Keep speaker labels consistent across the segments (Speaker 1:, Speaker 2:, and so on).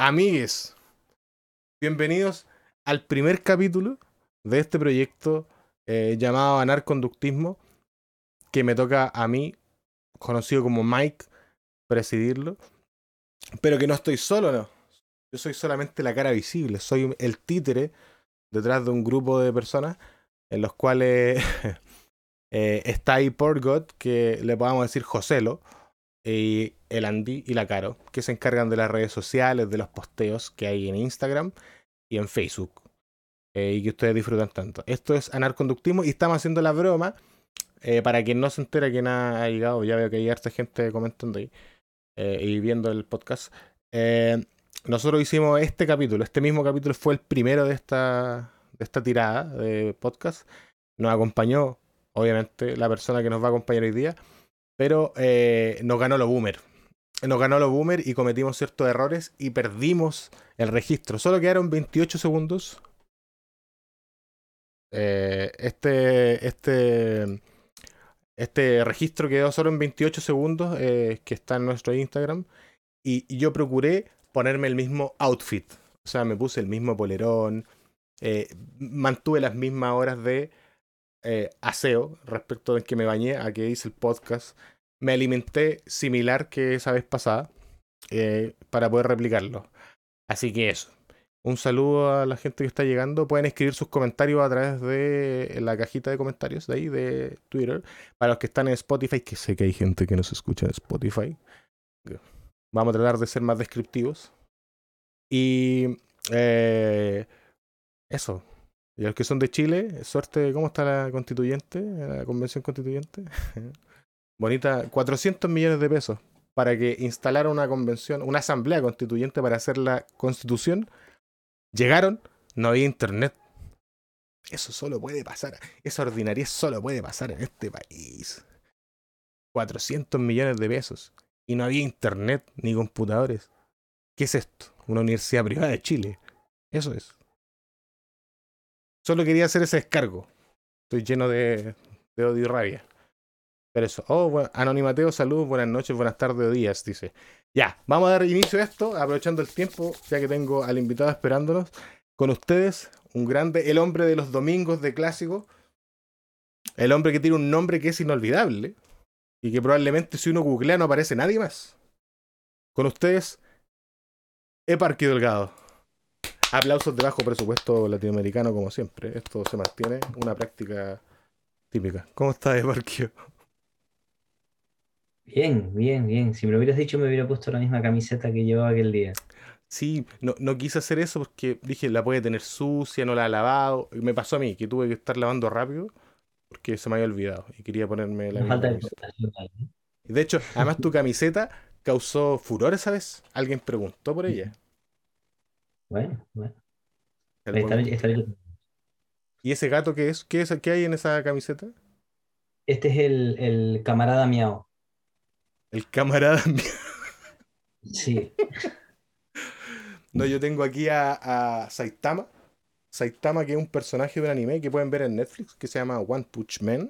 Speaker 1: amigues, bienvenidos al primer capítulo de este proyecto eh, llamado Anarconductismo, que me toca a mí, conocido como Mike, presidirlo, pero que no estoy solo, no. Yo soy solamente la cara visible, soy el títere detrás de un grupo de personas en los cuales eh, está ahí Porgot, que le podamos decir Joselo, y el Andy y la Caro, que se encargan de las redes sociales, de los posteos que hay en Instagram y en Facebook. Eh, y que ustedes disfrutan tanto. Esto es Anarconductismo y estamos haciendo la broma. Eh, para quien no se entera que ha llegado, ya veo que hay harta gente comentando ahí y viendo el podcast nosotros hicimos este capítulo, este mismo capítulo fue el primero de esta, de esta tirada de podcast. Nos acompañó, obviamente, la persona que nos va a acompañar hoy día, pero eh, nos ganó lo boomer. Nos ganó lo boomer y cometimos ciertos errores y perdimos el registro. Solo quedaron 28 segundos. Eh, este, este, este registro quedó solo en 28 segundos, eh, que está en nuestro Instagram. y yo procuré ponerme el mismo outfit. O sea, me puse el mismo polerón, mantuve las mismas horas de eh, aseo respecto de que me bañé a que hice el podcast. Me alimenté similar que esa vez pasada eh, para poder replicarlo. Así que eso. Un saludo a la gente que está llegando. Pueden escribir sus comentarios a través de la cajita de comentarios de ahí, de Twitter. Para los que están en Spotify, que sé que hay gente que nos escucha en Spotify. Vamos a tratar de ser más descriptivos. Y eh, eso. Y los que son de Chile, suerte, ¿cómo está la constituyente? La convención constituyente. Bonita, 400 millones de pesos para que instalara una convención, una asamblea constituyente para hacer la constitución. Llegaron, no había internet. Eso solo puede pasar. Esa ordinaria solo puede pasar en este país. 400 millones de pesos y no había internet ni computadores. ¿Qué es esto? Una universidad privada de Chile. Eso es. Solo quería hacer ese descargo. Estoy lleno de, odio y rabia. Pero eso. Oh, bueno, Anonimateo, saludos, buenas noches, buenas tardes o días, dice. Ya, vamos a dar inicio a esto, aprovechando el tiempo, ya que tengo al invitado esperándonos. Con ustedes, un grande, el hombre de los domingos de clásico. El hombre que tiene un nombre que es inolvidable y que probablemente si uno googlea no aparece nadie más. Con ustedes, Eparqui Delgado. Aplausos de bajo presupuesto latinoamericano, como siempre. Esto se mantiene una práctica típica. ¿Cómo está Eparquio?
Speaker 2: Bien, bien, bien. Si me lo hubieras dicho, me hubiera puesto la misma camiseta que llevaba aquel día.
Speaker 1: Sí, no, no quise hacer eso porque dije, la puede tener sucia, no la ha lavado. Me pasó a mí, que tuve que estar lavando rápido porque se me había olvidado y quería ponerme la
Speaker 2: falta de
Speaker 1: De hecho, además tu camiseta causó furor esa vez. Alguien preguntó por ella.
Speaker 2: Bueno, bueno.
Speaker 1: ¿Y ese gato qué es? ¿Qué es qué hay en esa camiseta?
Speaker 2: Este es el, el camarada miau.
Speaker 1: El camarada miau.
Speaker 2: Sí.
Speaker 1: no, yo tengo aquí a, a Saitama Saitama, que es un personaje de un anime que pueden ver en Netflix, que se llama One Punch Man.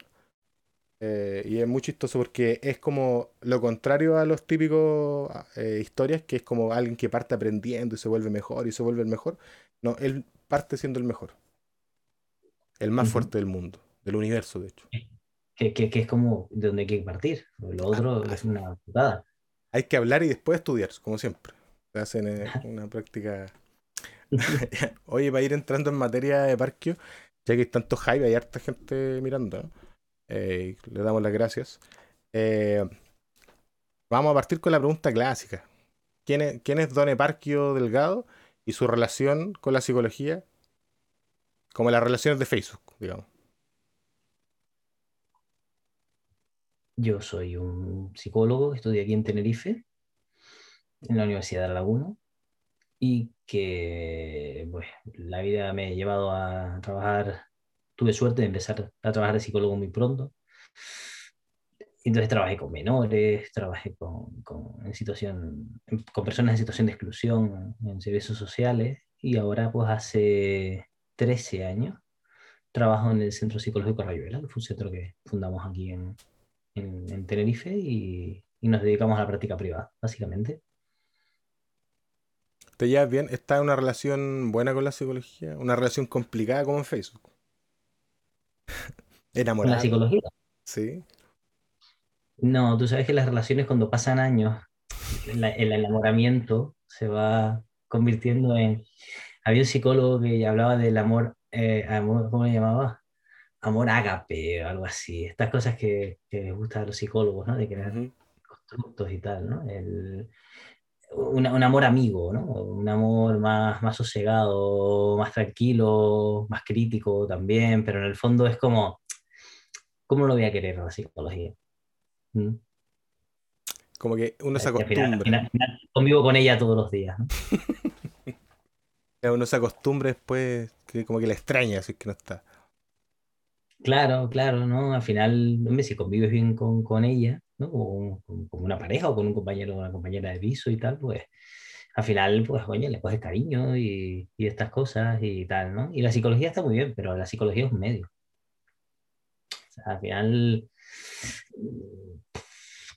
Speaker 1: Eh, y es muy chistoso porque es como lo contrario a los típicos eh, historias, que es como alguien que parte aprendiendo y se vuelve mejor y se vuelve el mejor. No, él parte siendo el mejor. El más fuerte del mundo, del universo, de hecho.
Speaker 2: Que, que, es como de donde hay que partir. Lo otro ah, es una putada.
Speaker 1: Hay que hablar y después estudiar, como siempre. Se hacen eh, una práctica Oye, para ir entrando en materia de parquio, ya que hay tanto hype, hay harta gente mirando, eh, le damos las gracias. Eh, vamos a partir con la pregunta clásica. ¿Quién es, Don Eparquio Delgado y su relación con la psicología? Como las relaciones de Facebook, digamos.
Speaker 2: Yo soy un psicólogo, estudié aquí en Tenerife, en la Universidad de La Laguna y que pues, la vida me ha llevado a trabajar, tuve suerte de empezar a trabajar de psicólogo muy pronto. Entonces trabajé con menores, trabajé con, con, en situación, con personas en situación de exclusión, en servicios sociales, y ahora pues hace 13 años trabajo en el Centro Psicológico Rayuela, que fue un centro que fundamos aquí en, en, en Tenerife y, y nos dedicamos a la práctica privada, básicamente.
Speaker 1: ¿Te llevas bien? ¿Está una relación buena con la psicología? ¿Una relación complicada como en Facebook?
Speaker 2: ¿Con la psicología?
Speaker 1: Sí.
Speaker 2: No, tú sabes que las relaciones cuando pasan años, el enamoramiento se va convirtiendo en... Había un psicólogo que hablaba del amor, eh, amor ¿cómo le llamaba? Amor ágape o algo así. Estas cosas que, que les gustan a los psicólogos, ¿no? De crear constructos y tal, ¿no? El, un, un, amor amigo, ¿no? Un amor más, más sosegado, más tranquilo, más crítico también, pero en el fondo es como, ¿cómo lo voy a querer la psicología? ¿Mm?
Speaker 1: Como que uno se acostumbra.
Speaker 2: convivo con ella todos los días. ¿no?
Speaker 1: uno se acostumbra después, que como que la extraña, así que no está.
Speaker 2: Claro, claro, ¿no? Al final, hombre, si convives bien con, con ella, ¿no? Con, con, una pareja o con un compañero o una compañera de piso y tal, pues al final, pues, oye, le coges cariño y, y, estas cosas y tal, ¿no? Y la psicología está muy bien, pero la psicología es un medio. Al final,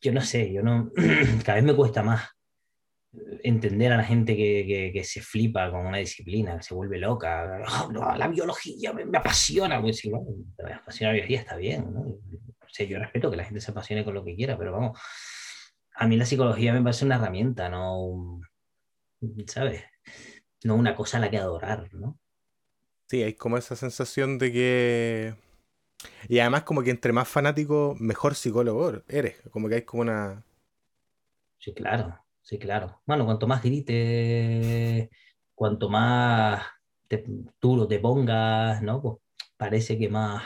Speaker 2: yo no sé, yo no, cada vez me cuesta más entender a la gente que, que, se flipa con una disciplina, que se vuelve loca. La biología me, apasiona. Pues sí, bueno, la biología está bien. ¿no? O sea, yo respeto que la gente se apasione con lo que quiera, pero vamos, a mí la psicología me parece una herramienta, no, ¿sabes? No una cosa a la que adorar, ¿no?
Speaker 1: Sí, hay como esa sensación de que... Y además como que entre más fanático, mejor psicólogo eres. Como que hay como una...
Speaker 2: Sí, claro. Sí, claro. Bueno, cuanto más grites, cuanto más duro te pongas, ¿no? Pues parece que más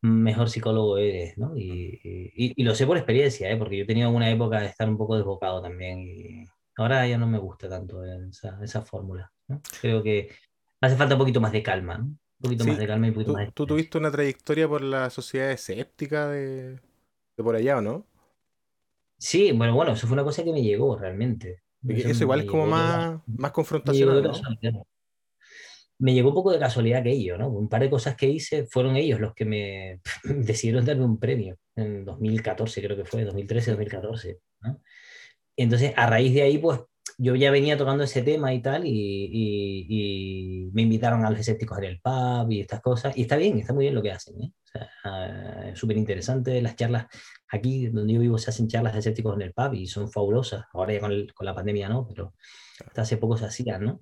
Speaker 2: mejor psicólogo eres, ¿no? Y, lo sé por experiencia, ¿eh? Porque yo he tenido una época de estar un poco desbocado también y ahora ya no me gusta tanto esa, esa fórmula, ¿no? Creo que hace falta un poquito más de calma, ¿no? Un poquito más de calma y un poquito
Speaker 1: tú,
Speaker 2: más de...
Speaker 1: Tú tuviste una trayectoria por la sociedad escéptica de, de por allá, ¿o no?
Speaker 2: Sí, bueno, bueno, eso fue una cosa que me llegó realmente.
Speaker 1: Eso, igual es como más, más confrontacional.
Speaker 2: Me llegó, un poco de casualidad que ellos, ¿no? Un par de cosas que hice fueron ellos los que me decidieron darme un premio en 2014, creo que fue, 2013, 2014. ¿no? Entonces, a raíz de ahí, pues yo ya venía tocando ese tema y tal, y, me invitaron a los escépticos en el pub y estas cosas, y está bien, está muy bien lo que hacen, ¿eh? o sea, ah, súper interesante, las charlas, aquí donde yo vivo se hacen charlas de escépticos en el pub y son fabulosas, ahora ya con, con la pandemia no, pero hasta hace poco se hacían, ¿no?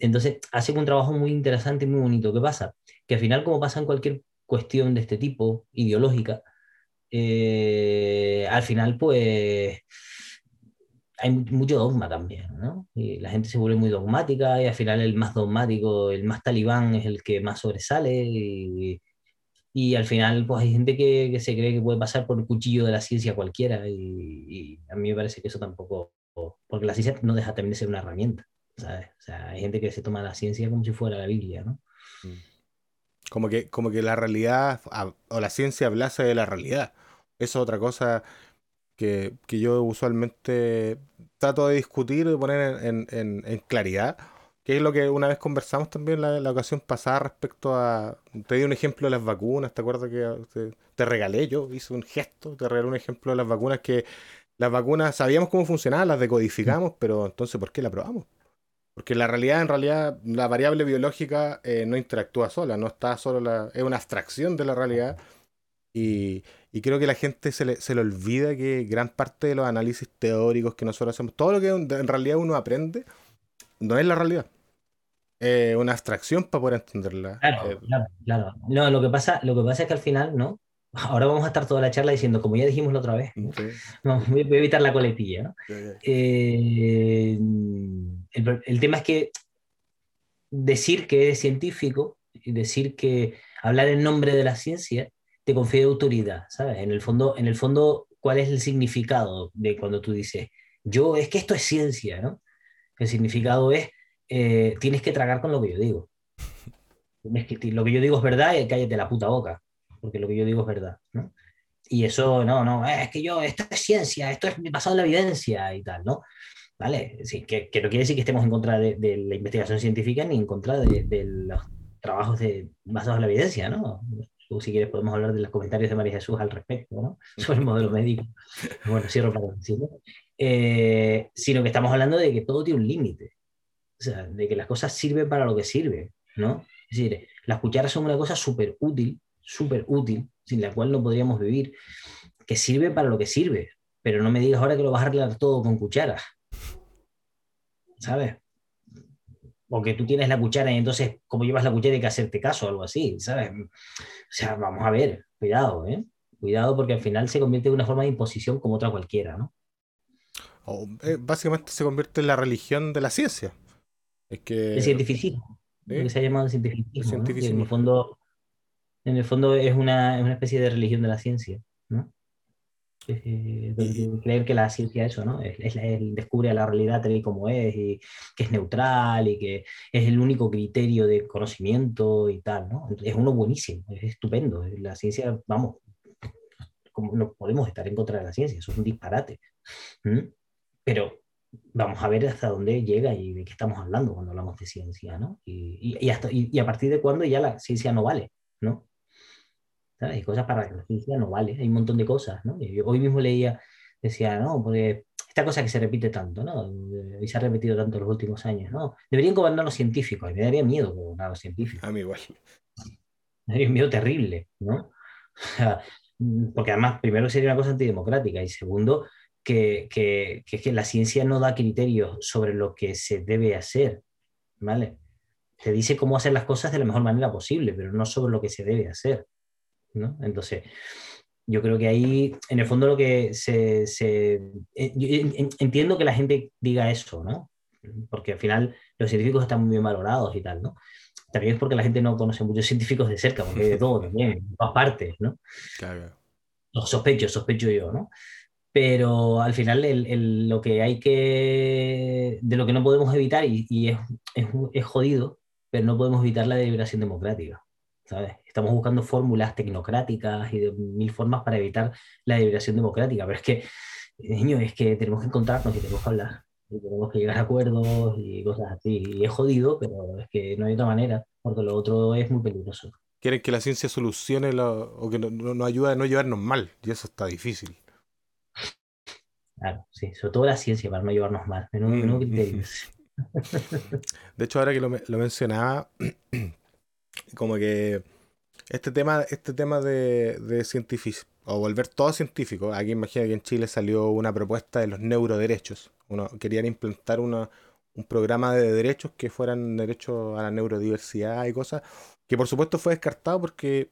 Speaker 2: Entonces, hacen un trabajo muy interesante y muy bonito. ¿Qué pasa? Que al final, como pasa en cualquier cuestión de este tipo, ideológica, eh, al final, pues hay mucho dogma también, ¿no? Y la gente se vuelve muy dogmática y al final el más dogmático, el más talibán es el que más sobresale y, y al final pues hay gente que, que, se cree que puede pasar por el cuchillo de la ciencia cualquiera y, a mí me parece que eso tampoco, porque la ciencia no deja también de ser una herramienta, ¿sabes? O sea, hay gente que se toma la ciencia como si fuera la Biblia, ¿no? Mm.
Speaker 1: Como que, como que la realidad o la ciencia hablase de la realidad. Eso es otra cosa que, yo usualmente trato de discutir y poner en, claridad, que es lo que una vez conversamos también la, la ocasión pasada respecto a... Te di un ejemplo de las vacunas, ¿te acuerdas que te, regalé yo? Hice un gesto, te regalé un ejemplo de las vacunas que las vacunas sabíamos cómo funcionaban, las decodificamos, pero entonces ¿por qué la probamos? Porque la realidad, en realidad, la variable biológica eh, no interactúa sola, no está solo la, es una abstracción de la realidad y, y creo que la gente se le, se le olvida que gran parte de los análisis teóricos que nosotros hacemos, todo lo que en realidad uno aprende, no es la realidad. Es una abstracción para poder entenderla.
Speaker 2: Claro,
Speaker 1: eh,
Speaker 2: claro, claro. No, lo que, pasa, lo que pasa es que al final, ¿no? Ahora vamos a estar toda la charla diciendo, como ya dijimos la otra vez, no, voy a evitar la coletilla, ¿no? Eh, el, el tema es que decir que es científico y decir que hablar en nombre de la ciencia te confiere autoridad, ¿sabes? En el fondo, en el fondo, ¿cuál es el significado de cuando tú dices, yo, es que esto es ciencia, ¿no? El significado es, eh, tienes que tragar con lo que yo digo. lo que yo digo es verdad y cállate la puta boca, porque lo que yo digo es verdad, ¿no? Y eso, no, no, es que yo, esto es ciencia, esto es basado en la evidencia y tal, ¿no? ¿Vale? Sí, que, que no quiere decir que estemos en contra de, la investigación científica ni en contra de, de los trabajos de, basados en la evidencia, ¿no? Si quieres, podemos hablar de los comentarios de María Jesús al respecto, ¿no? Sobre el modelo médico. Bueno, cierro para decirlo. Eh, sino que estamos hablando de que todo tiene un límite. O sea, de que las cosas sirven para lo que sirven, ¿no? Es decir, las cucharas son una cosa súper útil, súper útil, sin la cual no podríamos vivir, que sirve para lo que sirve, pero no me digas ahora que lo vas a arreglar todo con cucharas. ¿Sabes? O que tú tienes la cuchara y entonces, como llevas la cuchara, hay que hacerte caso o algo así, ¿sabes? O sea, vamos a ver, cuidado, ¿eh? Cuidado porque al final se convierte en una forma de imposición como otra cualquiera, ¿no?
Speaker 1: Eh, básicamente se convierte en la religión de la ciencia. Es que...
Speaker 2: El cientificismo. que se ha llamado cientificismo. en, el fondo, en el fondo es una, es una especie de religión de la ciencia, ¿no? Eh, creer que la ciencia eso, ¿no? Es, descubre la realidad tal y como es, y que es neutral y que es el único criterio de conocimiento y tal, ¿no? Es uno buenísimo, es estupendo. La ciencia, vamos, no podemos estar en contra de la ciencia, eso es un disparate. Pero vamos a ver hasta dónde llega y de qué estamos hablando cuando hablamos de ciencia, ¿no? Y, y, hasta, y, a partir de cuándo ya la ciencia no vale, ¿no? Hay cosas para que la ciencia no vale, hay un montón de cosas, ¿no? hoy mismo leía, decía, no, porque esta cosa que se repite tanto, ¿no? Y se ha repetido tanto en los últimos años, ¿no? Deberían gobernar los científicos, y me daría miedo gobernar los científicos.
Speaker 1: A mí igual.
Speaker 2: Me daría un miedo terrible, ¿no? porque además, primero sería una cosa antidemocrática y segundo, que, que, que, la ciencia no da criterios sobre lo que se debe hacer, ¿vale? Te dice cómo hacer las cosas de la mejor manera posible, pero no sobre lo que se debe hacer, ¿no? Entonces, yo creo que ahí, en el fondo, lo que se... se eh, entiendo que la gente diga eso, ¿no? Porque al final los científicos están muy bien valorados y tal, ¿no? También es porque la gente no conoce muchos científicos de cerca, porque hay de todo también, en todas partes, ¿no?
Speaker 1: Claro.
Speaker 2: sospecho, sospecho yo, ¿no? pero al final el, lo que hay que, de lo que no podemos evitar, y, y es, es, es, jodido, pero no podemos evitar la deliberación democrática. ¿sabes? Estamos buscando fórmulas tecnocráticas y de mil formas para evitar la deliberación democrática, pero es que, niño, es que tenemos que encontrarnos y tenemos que hablar, y tenemos que llegar a acuerdos y cosas así. Y es jodido, pero es que no hay otra manera, porque lo otro es muy peligroso.
Speaker 1: Quieren que la ciencia solucione lo, o que nos no, ayude a no llevarnos mal, y eso está difícil.
Speaker 2: Claro, sí, sobre todo la ciencia para no llevarnos mal. Menudo, mm, criterio.
Speaker 1: De hecho, ahora que lo, lo, mencionaba, como que este tema, este tema de, de científico, o volver todo científico, aquí imagina que en Chile salió una propuesta de los neuroderechos. Uno, querían implantar una, un programa de derechos que fueran derechos a la neurodiversidad y cosas, que por supuesto fue descartado porque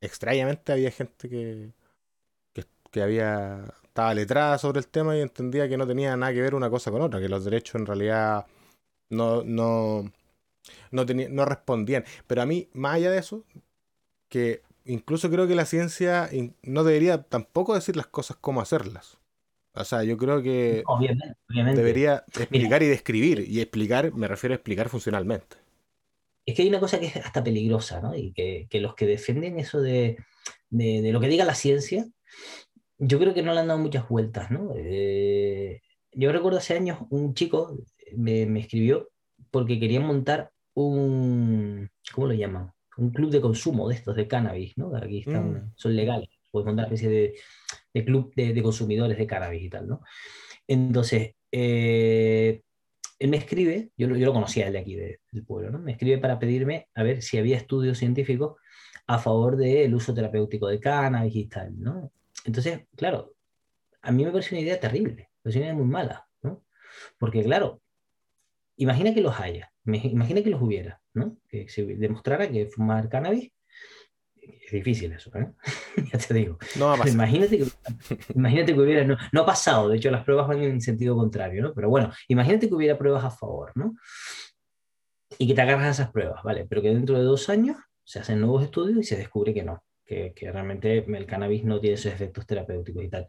Speaker 1: extrañamente había gente que, que, que había estaba letrada sobre el tema y entendía que no tenía nada que ver una cosa con otra, que los derechos en realidad no, no, no, no respondían. Pero a mí, más allá de eso, que incluso creo que la ciencia no debería tampoco decir las cosas como hacerlas. O sea, yo creo que debería explicar y describir. Y explicar, me refiero a explicar funcionalmente.
Speaker 2: Es que hay una cosa que es hasta peligrosa, ¿no? Y que, los que defienden eso de, de, lo que diga la ciencia, yo creo que no le han dado muchas vueltas, ¿no? Eh, yo recuerdo hace años un chico me, me, escribió porque quería montar un, ¿cómo lo llaman? Un club de consumo de estos de cannabis, ¿no? Aquí están, mm. son legales, puedes montar una especie de, de club de, de, consumidores de cannabis y tal, ¿no? Entonces, eh, él me escribe, yo, yo lo conocía él de aquí, del pueblo, ¿no? Me escribe para pedirme a ver si había estudios científicos a favor del uso terapéutico de cannabis y tal, ¿no? Entonces, claro, a mí me parece una idea terrible, me parece una idea muy mala, ¿no? Porque, claro, imagina que los haya, imagina que los hubiera, ¿no? Que se demostrara que fumar cannabis es difícil eso, ¿eh? ya te digo.
Speaker 1: No
Speaker 2: Imagínate que, imagínate que hubiera, no, no, ha pasado, de hecho las pruebas van en sentido contrario, ¿no? Pero bueno, imagínate que hubiera pruebas a favor, ¿no? Y que te agarras a esas pruebas, ¿vale? Pero que dentro de dos años se hacen nuevos estudios y se descubre que no, que, realmente el cannabis no tiene esos efectos terapéuticos y tal.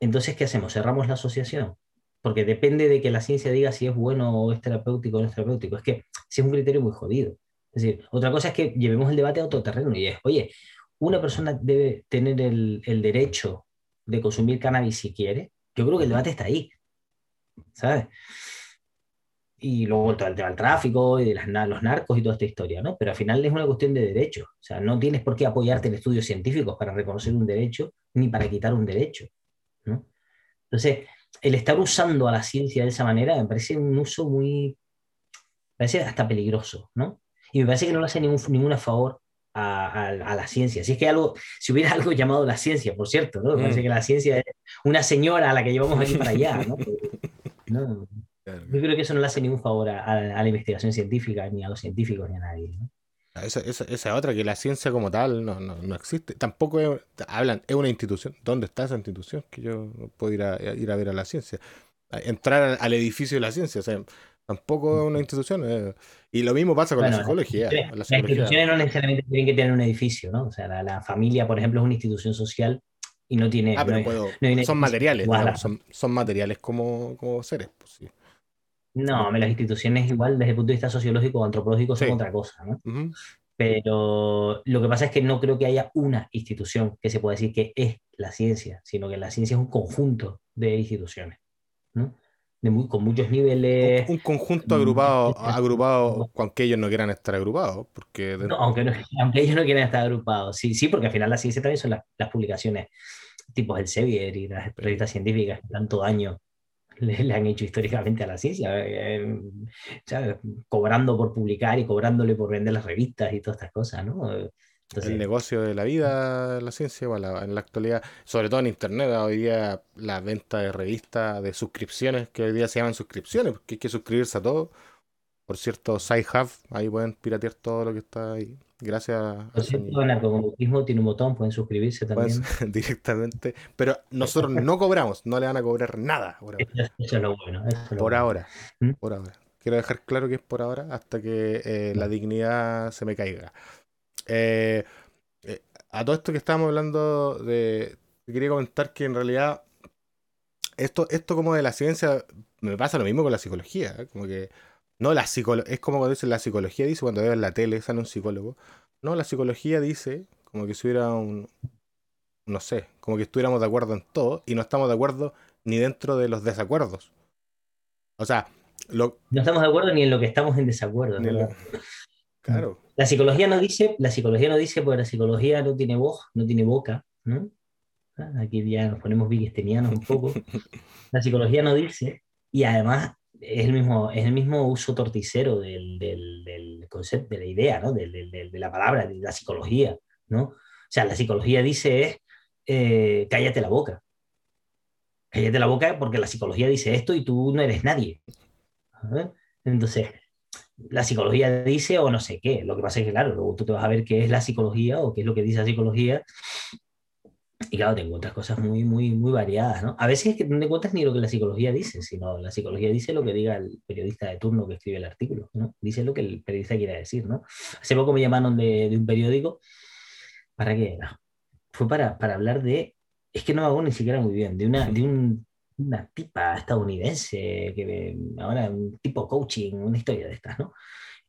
Speaker 2: Entonces, ¿qué hacemos? ¿Cerramos la asociación? Porque depende de que la ciencia diga si es bueno o es terapéutico o no es terapéutico. Es que si es un criterio muy jodido. Es decir, otra cosa es que llevemos el debate a otro terreno y es, oye, una persona debe tener el, el derecho de consumir cannabis si quiere. Yo creo que el debate está ahí. ¿Sabes? y luego todo el tema del tráfico y de las, los narcos y toda esta historia, ¿no? Pero al final es una cuestión de derecho. O sea, no tienes por qué apoyarte en estudios científicos para reconocer un derecho ni para quitar un derecho, ¿no? Entonces, el estar usando a la ciencia de esa manera me parece un uso muy, parece hasta peligroso, ¿no? Y me parece que no le hace ningún, ningún favor a, la ciencia. Si es que algo, si hubiera algo llamado la ciencia, por cierto, ¿no? Me parece mm. que la ciencia es una señora a la que llevamos aquí para allá, ¿no? Yo creo que eso no le hace ningún favor a, la investigación científica, ni a los científicos, ni a nadie, ¿no?
Speaker 1: Ah, esa, esa, otra, que la ciencia como tal no, no, no existe. Tampoco hablan, es una institución. ¿Dónde está esa institución? Que yo puedo ir a, ir a ver a la ciencia. Entrar al, edificio de la ciencia. O sea, tampoco es una institución. Eh. Y lo mismo pasa con la psicología.
Speaker 2: Las instituciones no necesariamente tienen que tener un edificio, ¿no? O sea, la, familia, por ejemplo, es una institución social y no tiene.
Speaker 1: Ah, pero son materiales, son, son, materiales como, como seres. Pues, sí.
Speaker 2: No, las instituciones igual desde el punto de vista sociológico o antropológico son otra cosa, ¿no? Pero lo que pasa es que no creo que haya una institución que se pueda decir que es la ciencia, sino que la ciencia es un conjunto de instituciones, ¿no? con muchos niveles.
Speaker 1: Un, conjunto agrupado, agrupado, aunque ellos no quieran estar agrupados. Porque
Speaker 2: no, aunque, aunque ellos no quieran estar agrupados. Sí, sí, porque al final la ciencia también son las, las publicaciones tipos el Sevier y las revistas científicas que tanto daño le, han hecho históricamente a la ciencia, eh, cobrando por publicar y cobrándole por vender las revistas y todas estas cosas, ¿no?
Speaker 1: el negocio de la vida, la ciencia, bueno, en la actualidad, sobre todo en Internet, hoy día la venta de revistas, de suscripciones, que hoy día se llaman suscripciones, porque hay que suscribirse a todo. Por cierto, SciHub, ahí pueden piratear todo lo que está ahí. Gracias.
Speaker 2: Por cierto, el narcomutismo tiene un botón, pueden suscribirse también.
Speaker 1: directamente. Pero nosotros no cobramos, no le van a cobrar nada.
Speaker 2: Eso, es lo bueno.
Speaker 1: por ahora. ¿Mm? Por ahora. Quiero dejar claro que es por ahora hasta que eh, la dignidad se me caiga. Eh, eh, a todo esto que estábamos hablando de. Quería comentar que en realidad. Esto, esto como de la ciencia. Me pasa lo mismo con la psicología. Como que no, la es como cuando dice la psicología, dice cuando veo en la tele, sale un psicólogo. No, la psicología dice como que si hubiera un, no sé, como que estuviéramos de acuerdo en todo y no estamos de acuerdo ni dentro de los desacuerdos. O sea, lo...
Speaker 2: no estamos de acuerdo ni en lo que estamos en desacuerdo.
Speaker 1: Claro.
Speaker 2: La psicología no dice, la psicología no dice, porque la psicología no tiene voz, no tiene boca, ¿no? Ah, aquí ya nos ponemos vigestenianos un poco. La psicología no dice, y además es el mismo, es el mismo uso torticero del, del, concepto, de la idea, ¿no? de la palabra, de la psicología. ¿no? O sea, la psicología dice eh, cállate la boca. Cállate la boca porque la psicología dice esto y tú no eres nadie. Entonces, la psicología dice o no sé qué. Lo que pasa es que, claro, luego tú te vas a ver qué es la psicología o qué es lo que dice la psicología y claro, te encuentras cosas muy, muy, muy variadas, ¿no? A veces es que no te encuentras ni lo que la psicología dice, sino la psicología dice lo que diga el periodista de turno que escribe el artículo, ¿no? Dice lo que el periodista quiere decir, ¿no? Hace poco me llamaron de, de un periódico, ¿para qué Fue para, para hablar de, es que no hago ni siquiera muy bien, de una, de un, una tipa estadounidense, que ahora un tipo coaching, una historia de estas, ¿no?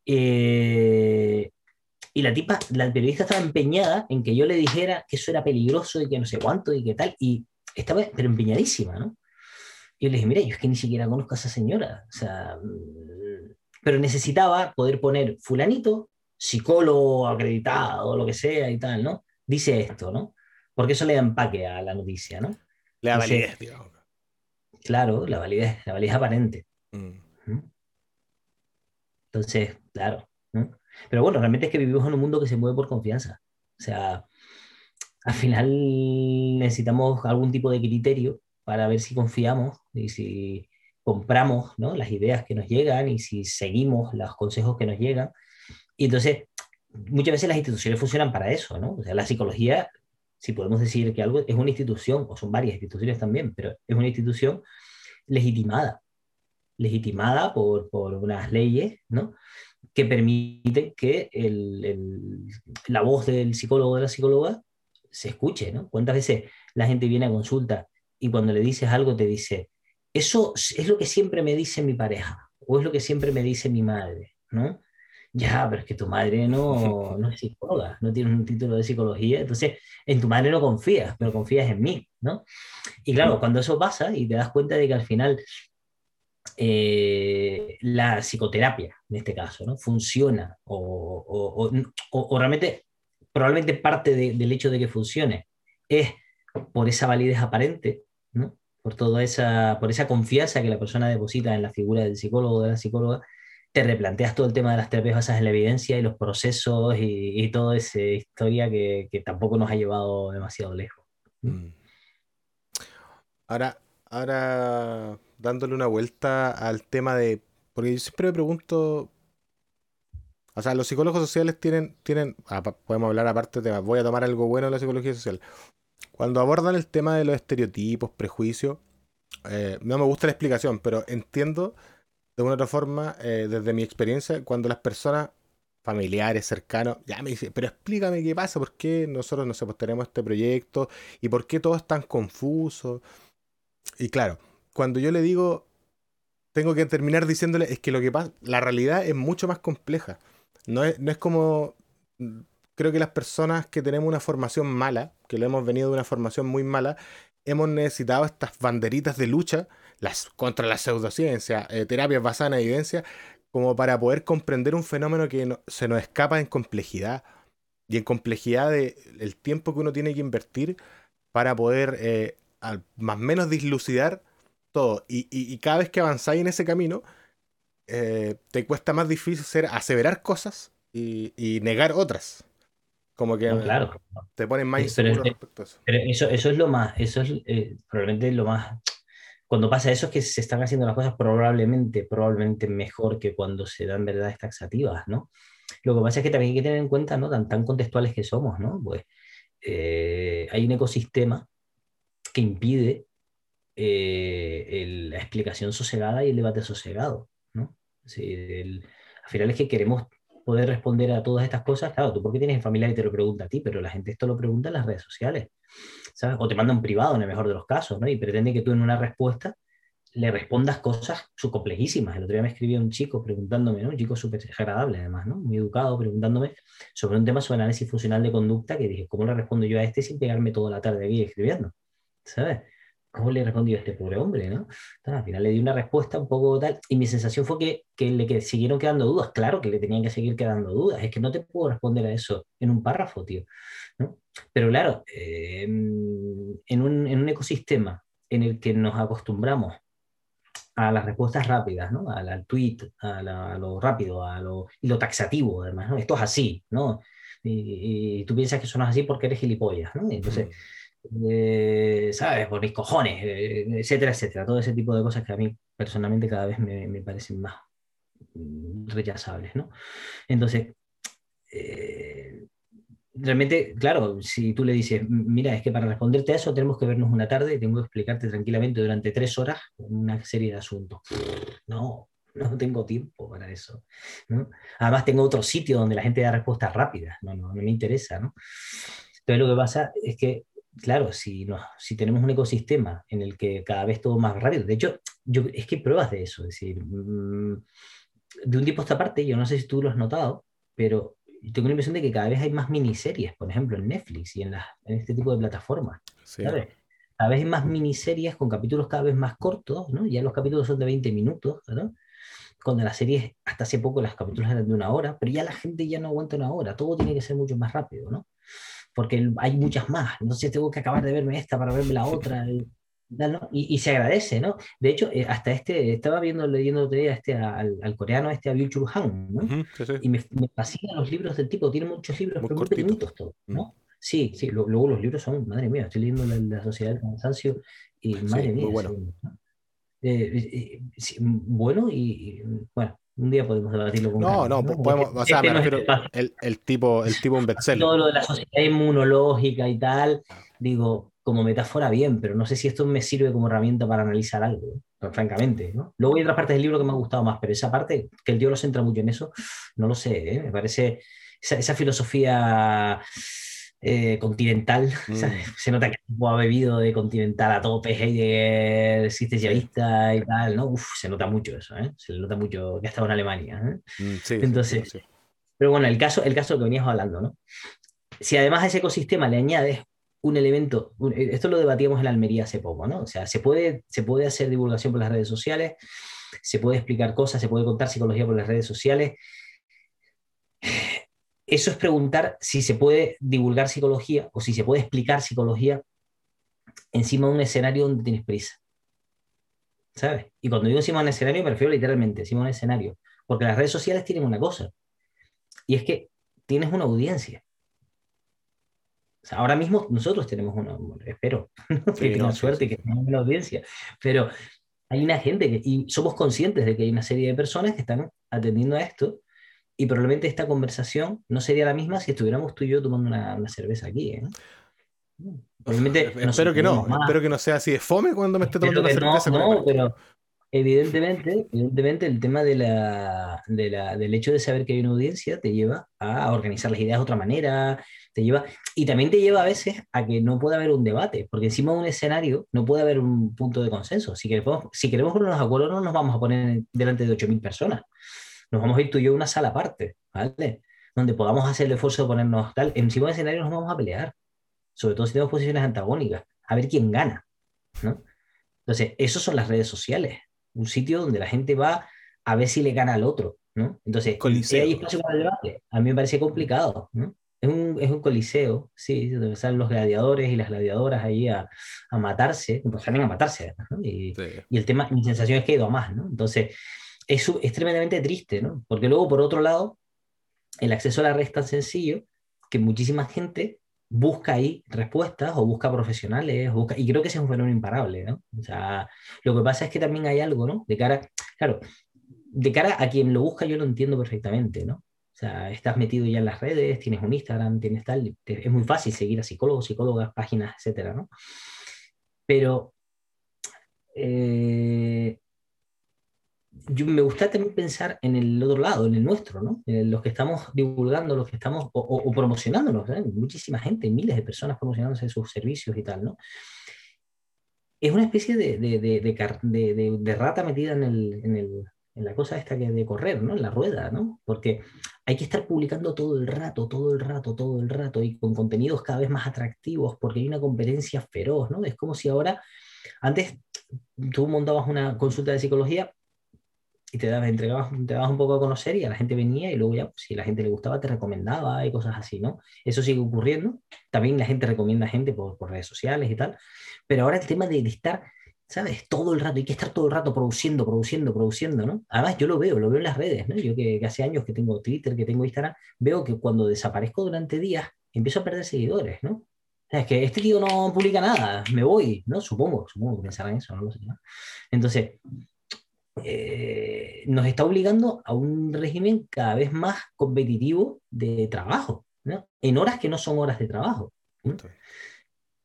Speaker 2: Eh, y la tipa, la periodista estaba empeñada en que yo le dijera que eso era peligroso y que no sé cuánto y que tal, y estaba, pero empeñadísima, ¿no? Y yo le dije, mira, yo es que ni siquiera conozco a esa señora, o sea, mm, pero necesitaba poder poner fulanito, psicólogo acreditado, lo que sea y tal, ¿no? Dice esto, ¿no? Porque eso le da empaque a la noticia, ¿no?
Speaker 1: Le da validez, digamos.
Speaker 2: Claro, la validez, la validez aparente. Mm. ¿Mm? Entonces, claro, ¿no? Pero bueno, realmente es que vivimos en un mundo que se mueve por confianza. O sea, al final necesitamos algún tipo de criterio para ver si confiamos y si compramos ¿no? las ideas que nos llegan y si seguimos los consejos que nos llegan. Y entonces, muchas veces las instituciones funcionan para eso, ¿no? O sea, la psicología, si podemos decir que algo es una institución, o son varias instituciones también, pero es una institución legitimada, legitimada por, por unas leyes, ¿no? Que permite que la voz del psicólogo o de la psicóloga se escuche, ¿no? ¿Cuántas veces la gente viene a consulta y cuando le dices algo te dice, eso es lo que siempre me dice mi pareja o es lo que siempre me dice mi madre, ¿no? Ya, pero es que tu madre no, no es psicóloga, no tiene un título de psicología, entonces en tu madre no confías, pero confías en mí, ¿no? Y claro, cuando eso pasa y te das cuenta de que al final eh, la psicoterapia, en este caso, ¿no? funciona o, realmente, probablemente parte del hecho de que funcione es por esa validez aparente, ¿no? por toda esa, por esa confianza que la persona deposita en la figura del psicólogo o de la psicóloga, te replanteas todo el tema de las terapias basadas en la evidencia y los procesos y, y toda esa historia que, que, tampoco nos ha llevado demasiado lejos. Mm.
Speaker 1: Ahora, ahora dándole una vuelta al tema de, porque yo siempre me pregunto, o sea, los psicólogos sociales tienen, tienen ah, podemos hablar aparte de, voy a tomar algo bueno de la psicología social. Cuando abordan el tema de los estereotipos, prejuicios, eh, no me gusta la explicación, pero entiendo de una otra forma, eh, desde mi experiencia, cuando las personas familiares, cercanos, ya me dicen, pero explícame qué pasa, por qué nosotros, no sé, pues tenemos este proyecto y por qué todo es tan confuso. Y claro, cuando yo le digo, tengo que terminar diciéndole, es que lo que pasa, la realidad es mucho más compleja. No es, no es como, creo que las personas que tenemos una formación mala, que lo hemos venido de una formación muy mala, hemos necesitado estas banderitas de lucha las, contra la pseudociencia, eh, terapias basadas en evidencia, como para poder comprender un fenómeno que se nos escapa en complejidad y en complejidad del el tiempo que uno tiene que invertir para poder eh, más o menos dislucidar todo. Y, cada vez que avanzáis en ese camino, eh, te cuesta más difícil ser, aseverar cosas y, negar otras. Como que
Speaker 2: claro.
Speaker 1: te ponen más inseguro
Speaker 2: respecto a eso. Pero eso, eso es lo más, eso es probablemente lo más cuando pasa eso es que se están haciendo las cosas probablemente, probablemente mejor que cuando se dan verdades taxativas, ¿no? Lo que pasa es que también hay que tener en cuenta, ¿no? Tan, tan contextuales que somos, ¿no? Pues eh, hay un ecosistema que impide eh, la explicación sosegada y el debate sosegado, ¿no? al final es que queremos poder responder a todas estas cosas. Claro, tú porque tienes familia y te lo pregunta a ti, pero la gente esto lo pregunta en las redes sociales. O te manda un privado en el mejor de los casos, ¿no? Y pretende que tú en una respuesta le respondas cosas complejísimas. El otro día me escribió un chico preguntándome, ¿no? Un chico súper agradable además, ¿no? Muy educado, preguntándome sobre un tema sobre análisis funcional de conducta que dije, ¿cómo le respondo yo a este sin pegarme toda la tarde aquí escribiendo? ¿Sabes? ¿Cómo le respondí a este pobre hombre? ¿no? al final le di una respuesta un poco tal, y mi sensación fue que, que le que siguieron quedando dudas. Claro que le tenían que seguir quedando dudas, es que no te puedo responder a eso en un párrafo, tío. ¿no? Pero claro, em, en, un, en, un, ecosistema en el que nos acostumbramos a las respuestas rápidas, ¿no? al, tweet, a, lo rápido a lo, y lo taxativo, además. ¿no? Esto es así, ¿no? Y, tú piensas que eso no es así porque eres gilipollas. ¿no? Entonces, eh, ¿sabes? Por mis cojones, eh, etcétera, etcétera. Todo ese tipo de cosas que a mí personalmente cada vez me, me parecen más rechazables, ¿no? Entonces, eh, realmente, claro, si tú le dices, mira, es que para responderte a eso tenemos que vernos una tarde y tengo que explicarte tranquilamente durante tres horas una serie de asuntos. No, no tengo tiempo para eso. ¿no? Además, tengo otro sitio donde la gente da respuestas rápidas, no, no, no me interesa. ¿no? Entonces, lo que pasa es que, claro, si, no, si tenemos un ecosistema en el que cada vez todo más rápido, de hecho, yo, es que hay pruebas de eso, es decir, mm, de un tipo a esta parte, yo no sé si tú lo has notado, pero tengo la impresión de que cada vez hay más miniseries, por ejemplo, en Netflix y en, en este tipo de plataformas. Cada vez hay más miniseries con capítulos cada vez más cortos, ¿no? Ya los capítulos son de 20 minutos, ¿no? Cuando las series, hasta hace poco, las capítulos eran de una hora, pero ya la gente ya no aguanta una hora, todo tiene que ser mucho más rápido, ¿no? Porque hay muchas más, entonces tengo que acabar de verme esta para verme la otra. Y, se agradece, ¿no? De hecho, eh, hasta este, estaba viendo, leyendo este, al, coreano, este a Byul Han, ¿no? Y me, me, fascinan los libros del tipo, tiene muchos libros, Muy pero muy pequeñitos todos, ¿no? Sí, sí, luego los libros son, madre mía, estoy leyendo La, Sociedad del Cansancio y madre mía. bueno. Eh, eh, bueno y, bueno, un día podemos debatirlo con
Speaker 1: No, no, podemos, o sea, me refiero, el, el, tipo, el tipo un bestseller.
Speaker 2: Todo lo de la sociedad inmunológica y tal, digo, como metáfora bien, pero no sé si esto me sirve como herramienta para analizar algo, francamente. ¿no? Luego hay otras partes del libro que me han gustado más, pero esa parte, que el tío lo centra mucho en eso, no lo sé, ¿eh? me parece esa, filosofía eh, continental, mm. se nota que ha bebido de continental a tope, Heidegger, existencialista y tal, ¿no? Uf, se nota mucho eso, ¿eh? se le nota mucho que ha estado en Alemania. ¿eh? Mm, Entonces, pero bueno, el caso, el caso que venías hablando, ¿no? Si además a ese ecosistema le añades un elemento, eh, esto lo debatíamos en Almería hace poco, ¿no? O sea, se puede, se puede hacer divulgación por las redes sociales, se puede explicar cosas, se puede contar psicología por las redes sociales. Eso es preguntar si se puede divulgar psicología o si se puede explicar psicología encima de un escenario donde tienes prisa. ¿Sabes? Y cuando digo encima de un escenario, me refiero literalmente encima de un escenario Porque las redes sociales tienen una cosa, y es que tienes una audiencia. ahora mismo nosotros tenemos una, espero que tengan suerte que tengamos una audiencia, pero hay una gente que, y somos conscientes de que hay una serie de personas que están atendiendo a esto y probablemente esta conversación no sería la misma si estuviéramos tú y yo tomando una, una cerveza aquí. ¿eh?
Speaker 1: Probablemente espero que no, espero que no sea así de fome cuando me esté tomando una cerveza.
Speaker 2: No, pero evidentemente, evidentemente el tema de la, de la, del hecho de saber que hay una audiencia te lleva a organizar las ideas de otra manera, te lleva, y también te lleva a veces a que no pueda haber un debate, porque encima de un escenario no puede haber un punto de consenso. Si queremos, si queremos ponernos de acuerdo, no nos vamos a poner delante de 8.000 personas. Nos vamos a ir tú y yo a una sala aparte, ¿vale? Donde podamos hacer el esfuerzo de ponernos tal. Encima del escenario nos vamos a pelear sobre todo si tenemos posiciones antagónicas, a ver quién gana, ¿no? Entonces, eso son las redes sociales, un sitio donde la gente va a ver si le gana al otro, ¿no? Entonces, si hay espacio para el debate, a mí me parece complicado, ¿no? Es un, es un coliseo, sí, donde salen los gladiadores y las gladiadoras ahí a, a matarse, pues salen a matarse, ¿no? y, y, el tema, mi sensación es que ha ido a más, ¿no? Entonces, es, es tremendamente triste, ¿no? Porque luego, por otro lado, el acceso a la red es tan sencillo que muchísima gente busca ahí respuestas o busca profesionales, busca, y creo que ese es un fenómeno imparable, ¿no? O sea, lo que pasa es que también hay algo, ¿no? De cara, claro, de cara a quien lo busca yo lo entiendo perfectamente, ¿no? O sea, estás metido ya en las redes, tienes un Instagram, tienes tal, es muy fácil seguir a psicólogos, psicólogas, páginas, etcétera, ¿no? Pero eh, yo me gusta también pensar en el otro lado, en el nuestro, ¿no? En los que estamos divulgando, los que estamos, o, o promocionándonos, ¿eh? muchísima gente, miles de personas promocionándose sus servicios y tal, ¿no? Es una especie de, de, de, de rata metida en, el, en, el, en, la cosa esta que de correr, ¿no? En la rueda, ¿no? Porque hay que estar publicando todo el rato, todo el rato, todo el rato, y con contenidos cada vez más atractivos, porque hay una competencia feroz, ¿no? Es como si ahora, antes tú montabas una consulta de psicología y te dabas, entregabas, te dabas un poco a conocer y a la gente venía y luego ya, pues, si a la gente le gustaba, te recomendaba y cosas así, ¿no? Eso sigue ocurriendo. También la gente recomienda a gente por, por redes sociales y tal. Pero ahora el tema de, estar, ¿sabes? Todo el rato, hay que estar todo el rato produciendo, produciendo, produciendo, ¿no? Además, yo lo veo, lo veo en las redes, ¿no? Yo que, hace años que tengo Twitter, que tengo Instagram, veo que cuando desaparezco durante días, empiezo a perder seguidores, ¿no? Es que este tío no publica nada, me voy, ¿no? Supongo, supongo que pensarán eso, no lo sé. ¿no? Entonces, eh, nos está obligando a un régimen cada vez más competitivo de trabajo, en horas que no son horas de trabajo.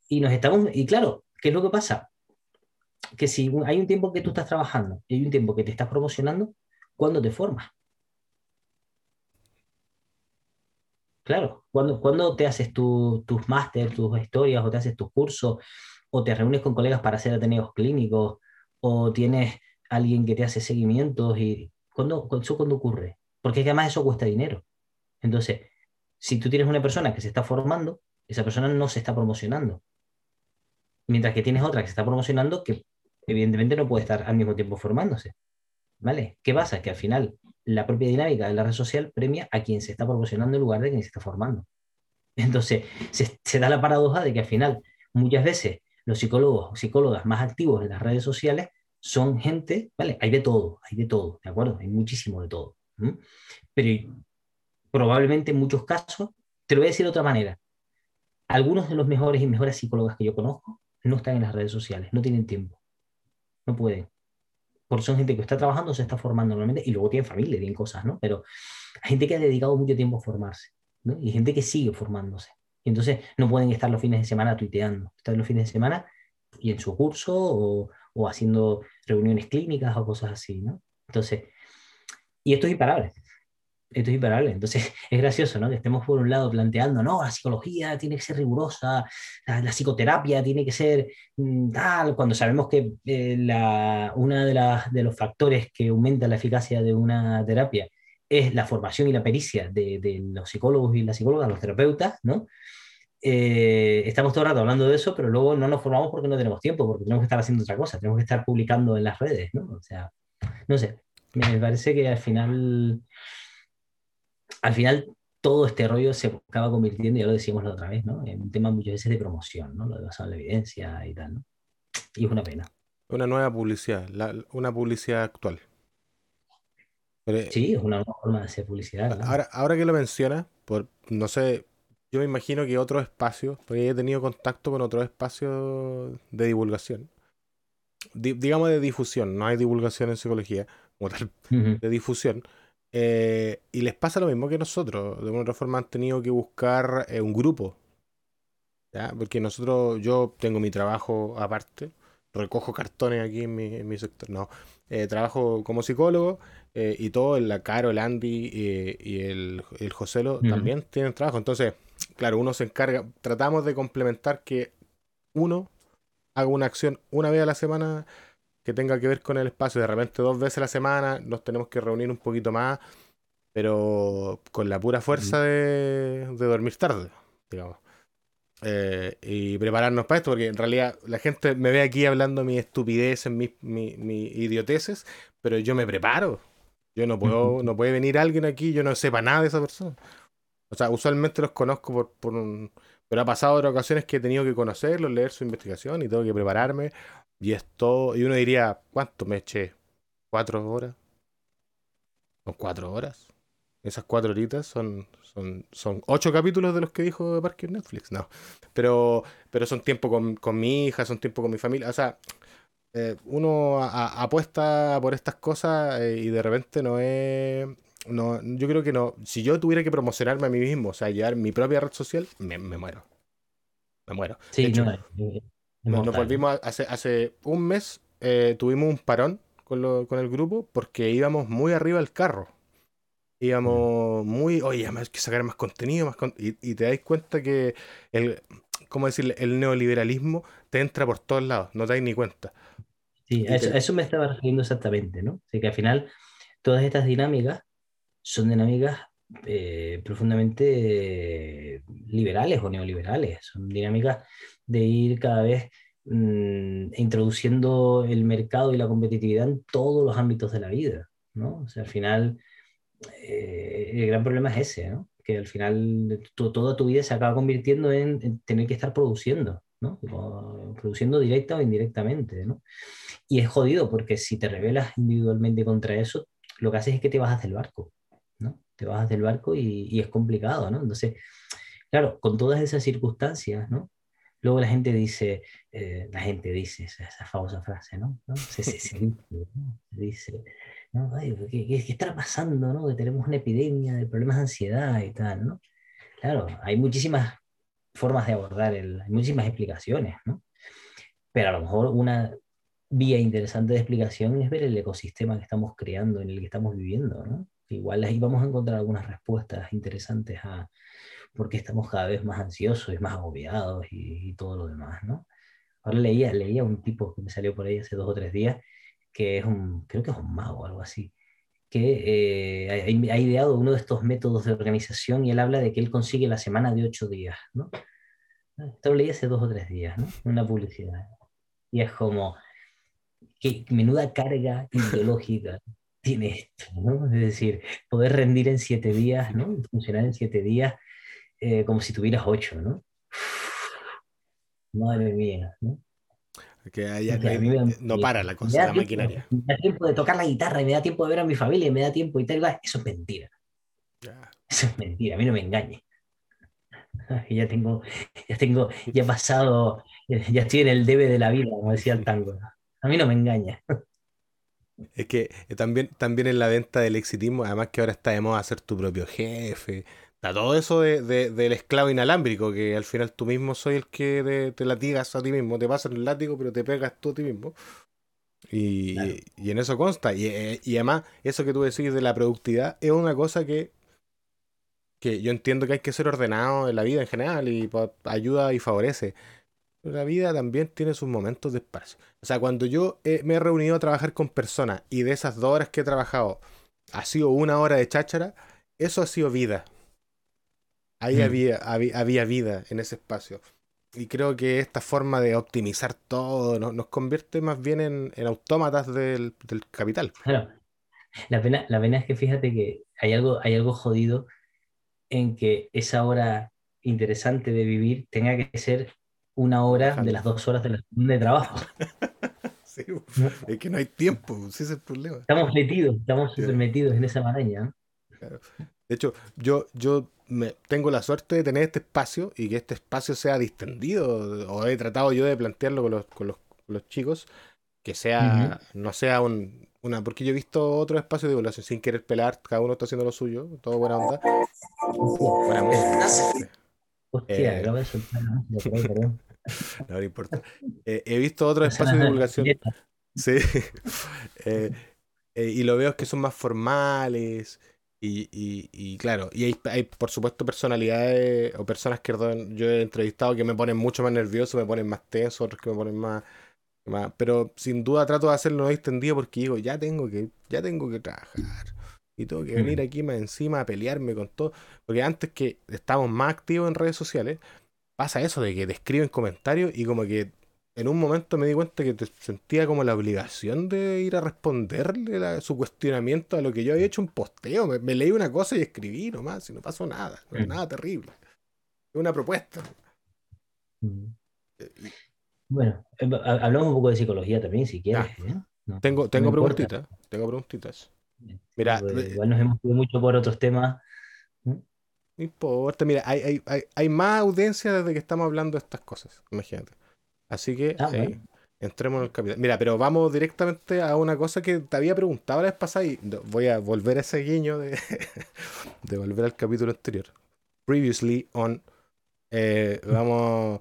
Speaker 2: Y nos estamos, y claro, ¿qué es lo que pasa? Que si hay un tiempo que tú estás trabajando y hay un tiempo que te estás promocionando, ¿cuándo te formas? Claro, cuando, cuando te haces tus máster, tus historias, o te haces tus cursos, o te reúnes con colegas para hacer ateneos clínicos, o tienes alguien que te hace seguimientos y ¿cuándo, ¿eso cuándo ocurre? Porque además eso cuesta dinero. Entonces, si tú tienes una persona que se está formando, esa persona no se está promocionando. Mientras que tienes otra que se está promocionando que evidentemente no puede estar al mismo tiempo formándose. ¿Vale? ¿Qué pasa? Que al final la propia dinámica de la red social premia a quien se está promocionando en lugar de quien se está formando. Entonces, se, se da la paradoja de que al final, muchas veces, los psicólogos o psicólogas más activos en las redes sociales son gente, ¿vale? Hay de todo, hay de todo, ¿de acuerdo? Hay muchísimo de todo. Pero probablemente en muchos casos, te lo voy a decir de otra manera, algunos de los mejores y mejores psicólogos que yo conozco no están en las redes sociales, no tienen tiempo, no pueden. Porque son gente que está trabajando, se está formando normalmente y luego tienen familia, tienen cosas, ¿no? Pero hay gente que ha dedicado mucho tiempo a formarse, ¿no? Y gente que sigue formándose. Y entonces no pueden estar los fines de semana tuiteando, están los fines de semana y en su curso o, o haciendo reuniones clínicas o cosas así, ¿no? Entonces, y esto es imparable. Esto es imparable. Entonces, es gracioso, ¿no? Que estemos por un lado planteando, no, la psicología tiene que ser rigurosa, la, psicoterapia tiene que ser mm, tal, cuando sabemos que eh, la, una de, las, de los factores que aumenta la eficacia de una terapia es la formación y la pericia de, de los psicólogos y las psicólogas, los terapeutas, ¿no? Eh, estamos todo el rato hablando de eso, pero luego no nos formamos porque no tenemos tiempo, porque tenemos que estar haciendo otra cosa, tenemos que estar publicando en las redes, ¿no? O sea, no sé, me parece que al final, al final todo este rollo se acaba convirtiendo, ya lo decíamos la otra vez, ¿no? En un tema muchas veces de promoción, ¿no? Lo de basado en la evidencia y tal, ¿no? Y es una pena.
Speaker 1: Una nueva publicidad, una publicidad actual.
Speaker 2: sí, es una forma de hacer publicidad.
Speaker 1: Ahora, ahora que lo mencionas, por, no sé, yo me imagino que otros espacios, porque he tenido contacto con otros espacios de divulgación, digamos de difusión, no hay divulgación en psicología, como tal, de difusión. Eh, y les pasa lo mismo que nosotros. De una otra forma han tenido que buscar eh, un grupo. Porque nosotros, yo tengo mi trabajo aparte, recojo cartones aquí en mi, en mi sector. No, eh, trabajo como psicólogo y todo, la Caro, el Andy y, el, el Joselo también tienen trabajo. Entonces, claro, uno se encarga, tratamos de complementar que uno haga una acción una vez a la semana que tenga que ver con el espacio. De repente dos veces a la semana nos tenemos que reunir un poquito más, pero con la pura fuerza de, dormir tarde, digamos. Eh, y prepararnos para esto, porque en realidad la gente me ve aquí hablando mi estupidez, mis mi, mi idioteces, pero yo me preparo. Yo no puedo, no puede venir alguien aquí, yo no sepa nada de esa persona. O sea, usualmente los conozco por, por un... Pero ha pasado otras ocasiones que he tenido que conocerlos, leer su investigación y tengo que prepararme. Y esto, y uno diría, ¿cuánto me eché? ¿Cuatro horas? ¿Son cuatro horas? Esas cuatro horitas son, son, son ocho capítulos de los que dijo Parque en Netflix, no. Pero, pero son tiempo con, con mi hija, son tiempo con mi familia. O sea, eh, uno apuesta por estas cosas eh, y de repente no es. No, yo creo que no. Si yo tuviera que promocionarme a mí mismo, o sea, llevar mi propia red social, me, muero. Me muero.
Speaker 2: Sí, no,
Speaker 1: eh, nos, volvimos hace, hace un mes, eh, tuvimos un parón con, con, el grupo porque íbamos muy arriba del carro. Íbamos mm. muy, oye, hay que sacar más contenido, más y, te das cuenta que el, ¿cómo decirle? El neoliberalismo te entra por todos lados, no te das ni cuenta.
Speaker 2: Sí, a eso, me estaba refiriendo exactamente, ¿no? Así que al final todas estas dinámicas son dinámicas eh, profundamente liberales o neoliberales, son dinámicas de ir cada vez mm, introduciendo el mercado y la competitividad en todos los ámbitos de la vida, ¿no? O sea, al final, eh, el gran problema es ese. Que al final toda tu vida se acaba convirtiendo en, tener que estar produciendo, ¿no? produciendo directa o indirectamente, ¿no? Y es jodido porque si te rebelas individualmente contra eso, lo que haces es que te bajas del barco. Te bajas del barco y, es complicado, ¿no? Entonces, claro, con todas esas circunstancias, ¿no? Luego la gente dice, eh, la gente dice esa, famosa frase, ¿no? Se, dice, ¿no? ¿qué, qué, está pasando, no? Que tenemos una epidemia de problemas de ansiedad y tal, ¿no? Claro, hay muchísimas formas de abordar, el, hay muchísimas explicaciones, ¿no? Pero a lo mejor una vía interesante de explicación es ver el ecosistema que estamos creando, en el que estamos viviendo, ¿no? Igual ahí vamos a encontrar algunas respuestas interesantes a, porque estamos cada vez más ansiosos y más agobiados y, todo lo demás, ¿no? Ahora leía, leía un tipo que me salió por ahí hace dos o tres días, que es un, creo que es un mago o algo así, que eh, ha, ideado uno de estos métodos de organización y él habla de que él consigue la semana de ocho días, ¿no? Esto lo leí hace dos o tres días, ¿no? Una publicidad. Y es como, qué menuda carga ideológica tiene esto, ¿no? Es decir, poder rendir en siete días, ¿no? Funcionar en siete días eh, como si tuvieras ocho, ¿no? Madre mía, ¿no?
Speaker 1: Que no para la cosa, la maquinaria.
Speaker 2: Me da tiempo de tocar la guitarra y me da tiempo de ver a mi familia y me da tiempo y tal. Eso es mentira. Eso es mentira, a mí no me engañe. Ya tengo, ya tengo, ya he pasado, ya estoy en el debe de la vida, como decía el tango. A mí no me engaña.
Speaker 1: Es que eh, también, también en la venta del exitismo, además que ahora está de moda ser tu propio jefe, todo eso de, del esclavo inalámbrico, que al final tú mismo soy el que te, latigas a ti mismo, te pasas el látigo, pero te pegas tú a ti mismo. Y, en eso consta. Eh, y, además, eso que tú decís de la productividad es una cosa que, que yo entiendo que hay que ser ordenado en la vida en general y ayuda y favorece. Pero la vida también tiene sus momentos de espacio. O sea, cuando yo me he reunido a trabajar con personas y de esas dos horas que he trabajado ha sido una hora de cháchara, eso ha sido vida. Ahí mm. había, había, vida en ese espacio. Y creo que esta forma de optimizar todo nos convierte más bien en, autómatas del, capital.
Speaker 2: Claro. La pena, la pena es que fíjate que hay algo, hay algo jodido en que esa hora interesante de vivir tenga que ser una hora de las dos horas de, la, de trabajo.
Speaker 1: Sí, es que no hay tiempo, ese es el problema.
Speaker 2: Estamos metidos, estamos metidos en esa maraña.
Speaker 1: De hecho, yo, yo me, tengo la suerte de tener este espacio y que este espacio sea distendido, o he tratado yo de plantearlo con los, con los, chicos, que sea, no sea un, una, porque yo he visto otros espacios de evaluación sin querer pelar, cada uno está haciendo lo suyo, todo buena onda. Buena música. Hostia, eh, no, no importa. Eh, he visto otros espacios de divulgación. Sí. Eh, y lo veo que son más formales. Y, y, claro, y hay, hay, por supuesto personalidades o personas que yo he entrevistado que me ponen mucho más nervioso, me ponen más tenso, otros que me ponen más, pero sin duda trato de hacerlo extendido porque digo, ya tengo que, ya tengo que trabajar. Y tengo que venir aquí más encima a pelearme con todo. Porque antes que estábamos más activos en redes sociales, pasa eso de que te escriben comentarios y como que en un momento me di cuenta que te sentía como la obligación de ir a responderle su cuestionamiento a lo que yo había hecho un posteo. Me, leí una cosa y escribí nomás, y no pasó nada. No es nada terrible. Es una propuesta.
Speaker 2: Bueno, eh, hablamos un poco de psicología también, si quieres. ¿eh?
Speaker 1: tengo tengo preguntitas. Tengo preguntitas. Mira,
Speaker 2: eh, igual nos hemos ido mucho por otros temas.
Speaker 1: No importa, mira, hay, hay, hay, más audiencia desde que estamos hablando de estas cosas, imagínate. Así que ah, entremos en el capítulo. Mira, pero vamos directamente a una cosa que te había preguntado la vez pasada y voy a volver a ese guiño de, de volver al capítulo anterior. Previously on. vamos.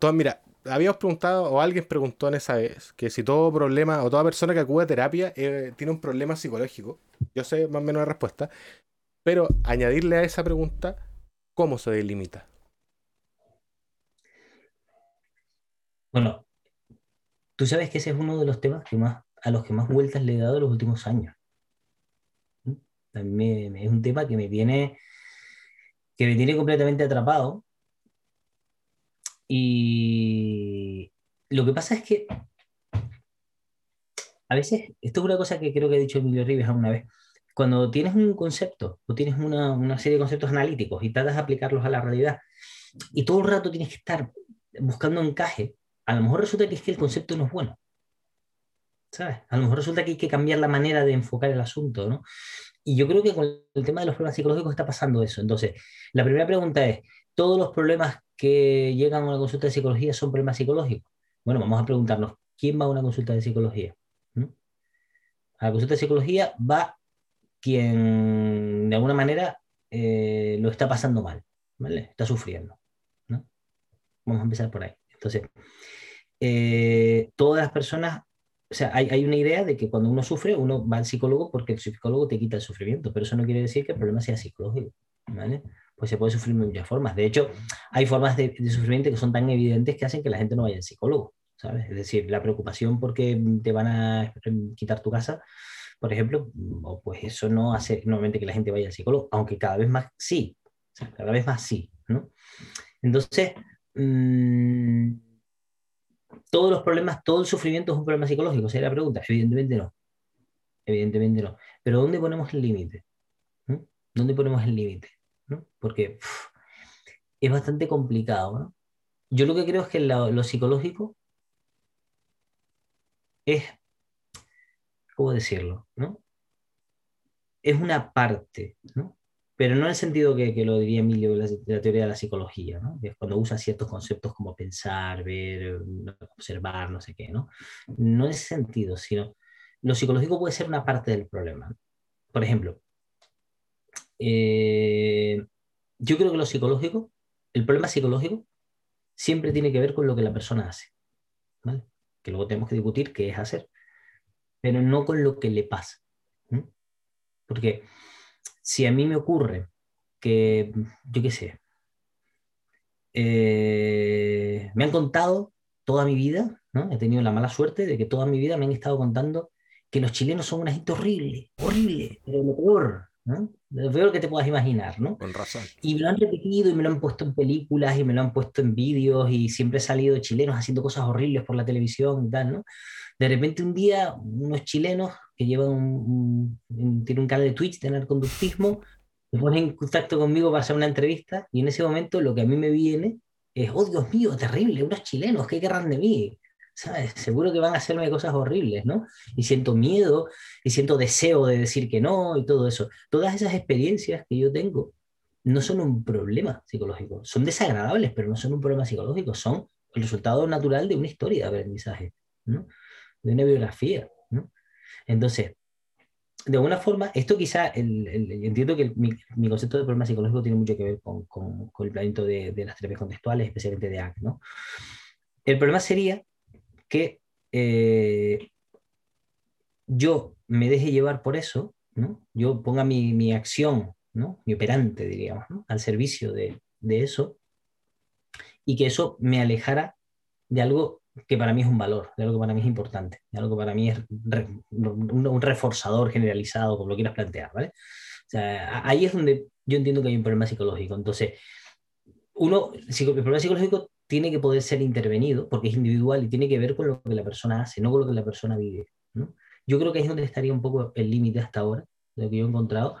Speaker 1: Todo, mira, habíamos preguntado, o alguien preguntó en esa vez, que si todo problema o toda persona que acude a terapia eh, tiene un problema psicológico. Yo sé más o menos la respuesta. Pero añadirle a esa pregunta, ¿cómo se delimita?
Speaker 2: Bueno, tú sabes que ese es uno de los temas que más, a los que más vueltas le he dado en los últimos años. También es un tema que me tiene, que me tiene completamente atrapado y lo que pasa es que a veces, esto es una cosa que creo que ha dicho Emilio Rives alguna vez, cuando tienes un concepto o tienes una, una, serie de conceptos analíticos y tratas de aplicarlos a la realidad y todo el rato tienes que estar buscando encaje, a lo mejor resulta que es que el concepto no es bueno. ¿Sabes? A lo mejor resulta que hay que cambiar la manera de enfocar el asunto, ¿no? Y yo creo que con el tema de los problemas psicológicos está pasando eso. Entonces, la primera pregunta es, ¿todos los problemas que llegan a una consulta de psicología son problemas psicológicos? Bueno, vamos a preguntarnos, ¿quién va a una consulta de psicología? A la consulta de psicología va quien de alguna manera eh, lo está pasando mal, ¿vale? Está sufriendo. Vamos a empezar por ahí. Entonces, eh, todas las personas, o sea, hay, hay, una idea de que cuando uno sufre, uno va al psicólogo porque el psicólogo te quita el sufrimiento, pero eso no quiere decir que el problema sea psicológico, ¿vale? Pues se puede sufrir de muchas formas. De hecho, hay formas de, sufrimiento que son tan evidentes que hacen que la gente no vaya al psicólogo, ¿sabes? Es decir, la preocupación porque te van a quitar tu casa, por ejemplo, pues eso no hace normalmente que la gente vaya al psicólogo, aunque cada vez más sí, cada vez más sí, ¿no? Entonces, mm, todos los problemas, todo el sufrimiento es un problema psicológico, sería la pregunta, evidentemente no, evidentemente no. Pero ¿dónde ponemos el límite? ¿Dónde ponemos el límite? Porque es bastante complicado, Yo lo que creo es que lo, psicológico es, ¿cómo decirlo? ¿no? Es una parte, ¿no? pero no en el sentido que, lo diría Emilio de la, teoría de la psicología, ¿no? es cuando usa ciertos conceptos como pensar, ver, observar, no sé qué, ¿no? No en ese sentido, sino lo psicológico puede ser una parte del problema. Por ejemplo, eh, yo creo que lo psicológico, el problema psicológico, siempre tiene que ver con lo que la persona hace. Que luego tenemos que discutir qué es hacer, pero no con lo que le pasa. Porque si a mí me ocurre que, yo qué sé, eh, me han contado toda mi vida, ¿no? he tenido la mala suerte de que toda mi vida me han estado contando que los chilenos son una gente horrible, horrible, pero lo peor, lo peor que te puedas imaginar, ¿no?
Speaker 1: Con razón.
Speaker 2: Y me lo han repetido y me lo han puesto en películas y me lo han puesto en vídeos y siempre he salido chilenos haciendo cosas horribles por la televisión y tal, ¿no? De repente un día unos chilenos que llevan un, tienen un canal de Twitch de narconductismo se ponen en contacto conmigo para hacer una entrevista y en ese momento lo que a mí me viene es, oh Dios mío, terrible, unos chilenos, ¿qué querrán de mí? ¿Sabes? Seguro que van a hacerme cosas horribles, ¿no? Y siento miedo, y siento deseo de decir que no, y todo eso. Todas esas experiencias que yo tengo no son un problema psicológico, son desagradables, pero no son un problema psicológico, son el resultado natural de una historia de aprendizaje, ¿no? De una biografía, ¿no? Entonces, de alguna forma, esto quizá, entiendo que mi, concepto de problema psicológico tiene mucho que ver con, con, el planteamiento de, de, las terapias contextuales, especialmente de ACT, ¿no? El problema sería que eh, yo me deje llevar por eso, ¿no? yo ponga mi, mi acción, ¿no? mi operante, diríamos, ¿no? al servicio de, de, eso, y que eso me alejara de algo que para mí es un valor, de algo que para mí es importante, de algo que para mí es un, reforzador generalizado, como lo quieras plantear. ¿vale? O sea, ahí es donde yo entiendo que hay un problema psicológico. Entonces, uno, el problema psicológico tiene que poder ser intervenido porque es individual y tiene que ver con lo que la persona hace, no con lo que la persona vive. Yo creo que es donde estaría un poco el límite hasta ahora, de lo que yo he encontrado.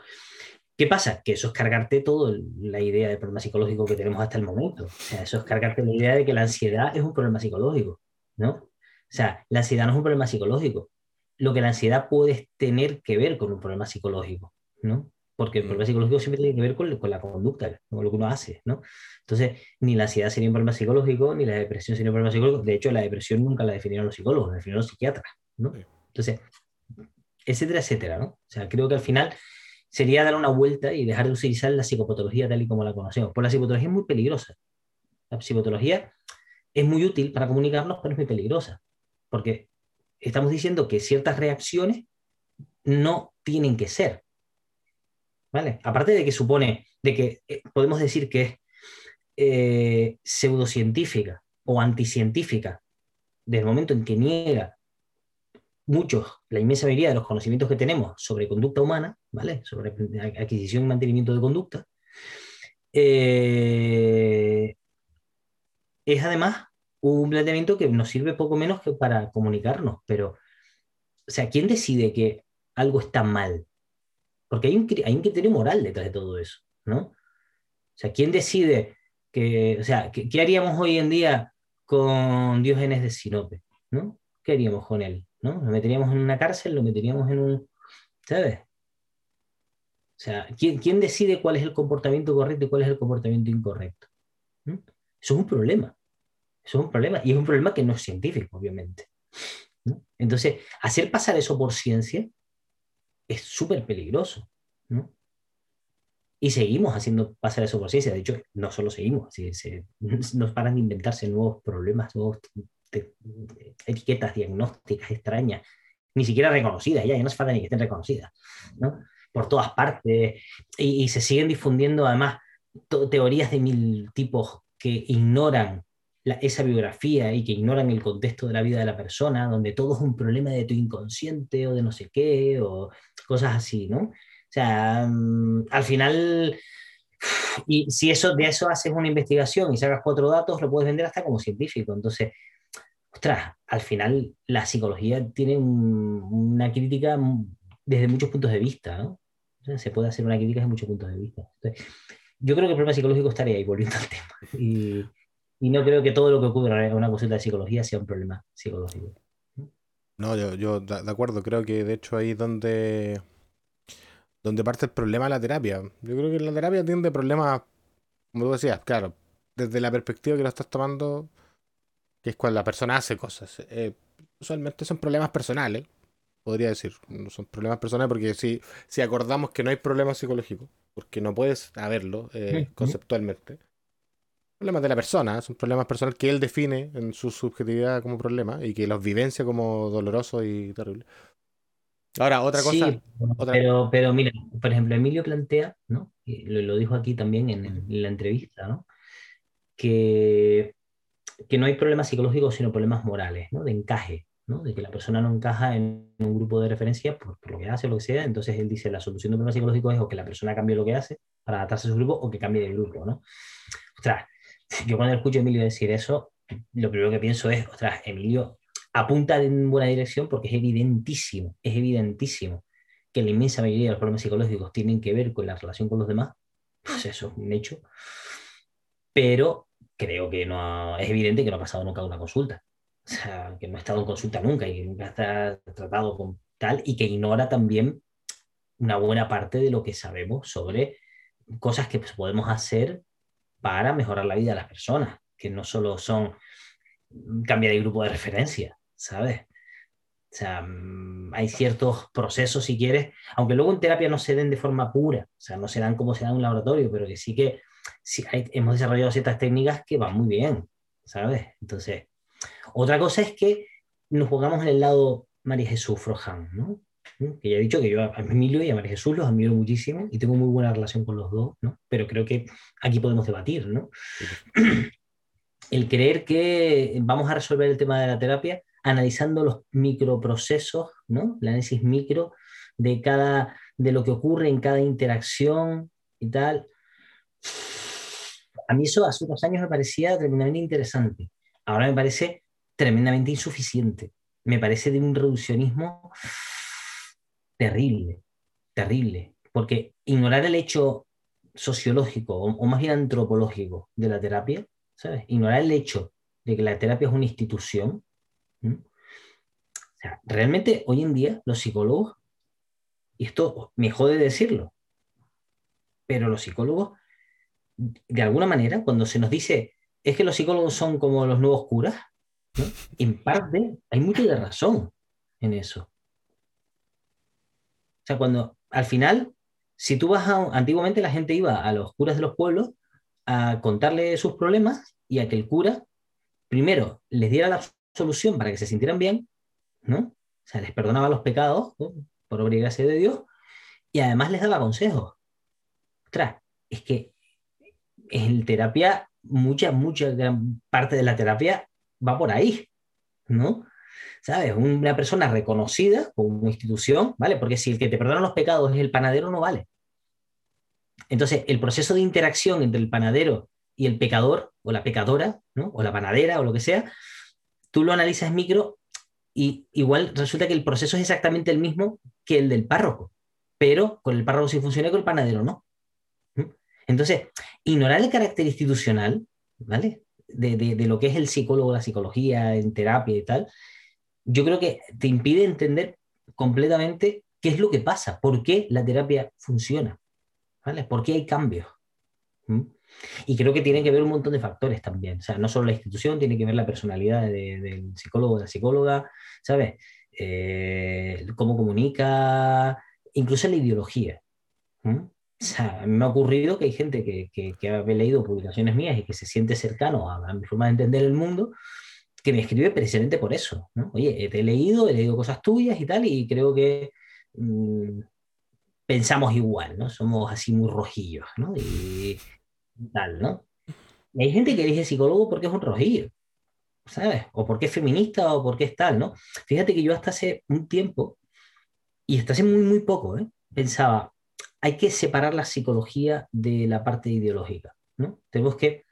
Speaker 2: ¿Qué pasa? Que eso es cargarte toda la idea de problema psicológico que tenemos hasta el momento. O sea, eso es cargarte la idea de que la ansiedad es un problema psicológico, ¿no? O sea, la ansiedad no es un problema psicológico. Lo que la ansiedad puede tener que ver con un problema psicológico, ¿no? Porque el problema psicológico siempre tiene que ver con, con, la conducta, con lo que uno hace, ¿no? Entonces, ni la ansiedad sería un problema psicológico, ni la depresión sería un problema psicológico. De hecho, la depresión nunca la definieron los psicólogos, la definieron los psiquiatras, ¿no? Entonces, etcétera, etcétera, ¿no? O sea, creo que al final sería dar una vuelta y dejar de utilizar la psicopatología tal y como la conocemos. Pues la psicopatología es muy peligrosa. La psicopatología es muy útil para comunicarnos, pero es muy peligrosa, porque estamos diciendo que ciertas reacciones no tienen que ser. ¿Vale? Aparte de que supone, de que eh, podemos decir que es eh, pseudocientífica o anticientífica, desde el momento en que niega muchos, la inmensa mayoría de los conocimientos que tenemos sobre conducta humana, ¿vale? Sobre adquisición y mantenimiento de conducta, eh, es además un planteamiento que nos sirve poco menos que para comunicarnos, pero, o sea, ¿quién decide que algo está mal? Porque hay un, hay un criterio moral detrás de todo eso, ¿no? O sea, ¿quién decide que, o sea, ¿qué, haríamos hoy en día con Diógenes de Sinope, ¿no? ¿Qué haríamos con él? ¿no? ¿Lo meteríamos en una cárcel? ¿Lo meteríamos en un... ¿Sabes? O sea, ¿quién, ¿quién decide cuál es el comportamiento correcto y cuál es el comportamiento incorrecto? Eso es un problema. Eso es un problema. Y es un problema que no es científico, obviamente. Entonces, hacer pasar eso por ciencia es súper peligroso. ¿no? Y seguimos haciendo pasar eso por ciencia. De hecho, no solo seguimos, se, nos paran de inventarse nuevos problemas, nuevas etiquetas diagnósticas extrañas, ni siquiera reconocidas, ya, ya no se falta ni que estén reconocidas, ¿no? por todas partes. Y, y se siguen difundiendo además teorías de mil tipos que ignoran esa biografía y que ignoran el contexto de la vida de la persona, donde todo es un problema de tu inconsciente o de no sé qué, o cosas así, ¿no? O sea, mm, al final, y si eso, de eso haces una investigación y sacas cuatro datos, lo puedes vender hasta como científico. Entonces, ostras, al final la psicología tiene una crítica desde muchos puntos de vista, ¿no? se puede hacer una crítica desde muchos puntos de vista. yo creo que el problema psicológico estaría ahí, volviendo al tema. Y, y no creo que todo lo que ocurra en una consulta de psicología sea un problema psicológico.
Speaker 1: No, yo, yo de acuerdo, creo que de hecho ahí es donde, donde parte el problema de la terapia. Yo creo que la terapia tiene problemas, como tú decías, claro, desde la perspectiva que lo estás tomando, que es cuando la persona hace cosas. Eh, usualmente son problemas personales, podría decir. No son problemas personales porque si, si acordamos que no hay problemas psicológicos, porque no puedes haberlo eh, conceptualmente, problemas de la persona, son problemas personales que él define en su subjetividad como problema y que los vivencia como doloroso y terrible. Ahora, otra cosa.
Speaker 2: Sí, Pero, pero mira, por ejemplo, Emilio plantea, ¿no? Lo, lo dijo aquí también en, la entrevista, ¿no? Que, que no hay problemas psicológicos, sino problemas morales, ¿no? De encaje, ¿no? De que la persona no encaja en un grupo de referencia por, por lo que hace o lo que sea. Entonces él dice, la solución de un problema psicológico es o que la persona cambie lo que hace para adaptarse a su grupo o que cambie de grupo, ¿no? Ostras, yo cuando escucho a Emilio decir eso, lo primero que pienso es, ostras, Emilio apunta en buena dirección porque es evidentísimo, es evidentísimo que la inmensa mayoría de los problemas psicológicos tienen que ver con la relación con los demás, pues eso es un hecho, pero creo que no es evidente que no ha pasado nunca una consulta. o sea, que no ha estado en consulta nunca y nunca está tratado con tal, y que ignora también una buena parte de lo que sabemos sobre cosas que pues, podemos hacer para mejorar la vida de las personas, que no solo son cambiar de grupo de referencia, ¿sabes? O sea, mm, hay ciertos procesos, si quieres, aunque luego en terapia no se den de forma pura, o sea, no se dan como se dan en un laboratorio, pero que sí que sí, hemos desarrollado ciertas técnicas que van muy bien, ¿sabes? Entonces, otra cosa es que nos pongamos en el lado María Jesús Frojan, ¿no? Que ya he dicho que yo a Emilio y a María Jesús los admiro muchísimo y tengo muy buena relación con los dos, ¿no? Pero creo que aquí podemos debatir, ¿no? El creer que vamos a resolver el tema de la terapia analizando los microprocesos, ¿no? El análisis micro de cada de lo que ocurre en cada interacción y tal. A mí eso hace unos años me parecía tremendamente interesante. Ahora me parece tremendamente insuficiente. Me parece de un reduccionismo terrible, terrible. Porque ignorar el hecho sociológico o, más bien antropológico de la terapia, ¿sabes? Ignorar el hecho de que la terapia es una institución. realmente hoy en día los psicólogos, y esto me jode decirlo, pero los psicólogos, de alguna manera, cuando se nos dice, es que los psicólogos son como los nuevos curas, en parte hay mucho de razón en eso. Sea, cuando al final, si tú vas a... Antiguamente la gente iba a los curas de los pueblos a contarle sus problemas y a que el cura, primero, les diera la solución para que se sintieran bien, ¿no? O sea, les perdonaba los pecados por obra y gracia de Dios y además les daba consejos. Ostras, es que en terapia, mucha, mucha gran parte de la terapia va por ahí, ¿no? ¿Sabes? Una persona reconocida como institución, ¿vale? Porque si el que te perdona los pecados es el panadero, no vale. Entonces, el proceso de interacción entre el panadero y el pecador, o la pecadora, ¿no? O la panadera, o lo que sea, tú lo analizas micro y igual resulta que el proceso es exactamente el mismo que el del párroco, pero con el párroco sí funciona y con el panadero no. Entonces, ignorar el carácter institucional, ¿vale? de, lo que es el psicólogo, la psicología, en terapia y tal, yo creo que te impide entender completamente qué es lo que pasa, por qué la terapia funciona, ¿vale? ¿Por qué hay cambios? ¿Mm? Y creo que tiene que ver un montón de factores también. O sea, no solo la institución, tiene que ver la personalidad del psicólogo, de la psicóloga, ¿sabes? Eh, cómo comunica, incluso la ideología. ¿Mm? O sea, me ha ocurrido que hay gente que, que, ha leído publicaciones mías y que se siente cercano a, mi forma de entender el mundo, que me escribe precisamente por eso. ¿no? Oye, te he leído, he leído cosas tuyas y tal, y creo que mm, pensamos igual, ¿no? Somos así muy rojillos, ¿no? Y, tal, ¿no? Y hay gente que elige psicólogo porque es un rojillo, ¿sabes? O porque es feminista o porque es tal, ¿no? Fíjate que yo hasta hace un tiempo, y hasta hace muy, muy poco, ¿eh? pensaba, hay que separar la psicología de la parte ideológica. ¿no? Tenemos que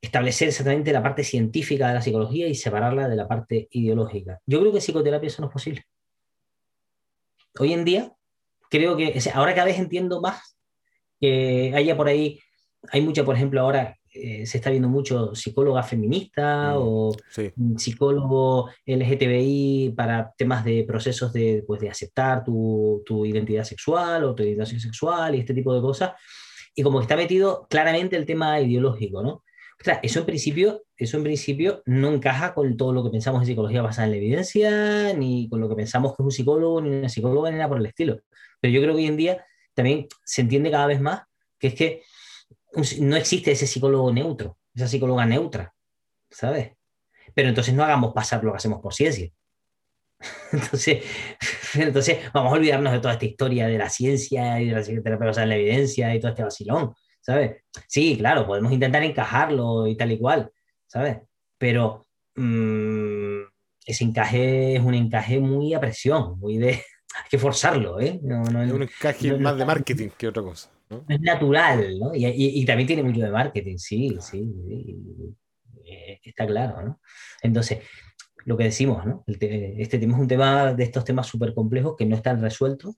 Speaker 2: establecer exactamente la parte científica de la psicología y separarla de la parte ideológica. Yo creo que psicoterapia eso no es posible. Hoy en día, creo que, ahora cada vez entiendo más que haya por ahí, hay mucha, por ejemplo, ahora eh, se está viendo mucho psicóloga feminista mm, o psicólogo LGTBI para temas de procesos de, pues, de aceptar tu, tu, identidad sexual o tu orientación sexual y este tipo de cosas. Y como que está metido claramente el tema ideológico, ¿no? Eso en principio, eso en principio no encaja con todo lo que pensamos en psicología basada en la evidencia, ni con lo que pensamos que es un psicólogo, ni una psicóloga, ni nada por el estilo. Pero yo creo que hoy en día también se entiende cada vez más que es que no existe ese psicólogo neutro, esa psicóloga neutra, ¿sabes? Pero entonces no hagamos pasar lo que hacemos por ciencia. Entonces, entonces vamos a olvidarnos de toda esta historia de la ciencia y de la psicoterapia en la evidencia y todo este vacilón, ¿sabes? Sí, claro, podemos intentar encajarlo y tal y cual, ¿sabes? Pero mm, ese encaje es un encaje muy a presión, muy de... Hay que forzarlo, ¿eh?
Speaker 1: No, es un encaje más de marketing que otra cosa.
Speaker 2: Es natural, ¿no? Y, también tiene mucho de marketing, sí, sí, eh, está claro, ¿no? Entonces, lo que decimos, ¿no? este tema es un tema de estos temas súper complejos que no están resueltos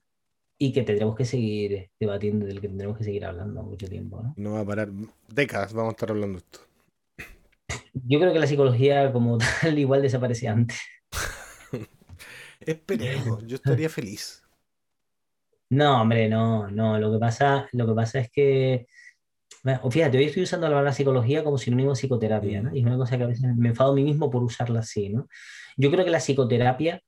Speaker 2: y que tendremos que seguir debatiendo, del que tendremos que seguir hablando mucho tiempo, ¿no?
Speaker 1: No va a parar décadas, vamos a estar hablando de esto.
Speaker 2: Yo creo que la psicología como tal igual desaparecía antes.
Speaker 1: Esperemos, yo estaría feliz.
Speaker 2: No, hombre, no, no. Lo que pasa, lo que pasa es que, fíjate, hoy estoy usando la palabra psicología como sinónimo de psicoterapia, ¿no? Y es una cosa que a veces me enfado a mí mismo por usarla así, ¿no? Yo creo que la psicoterapia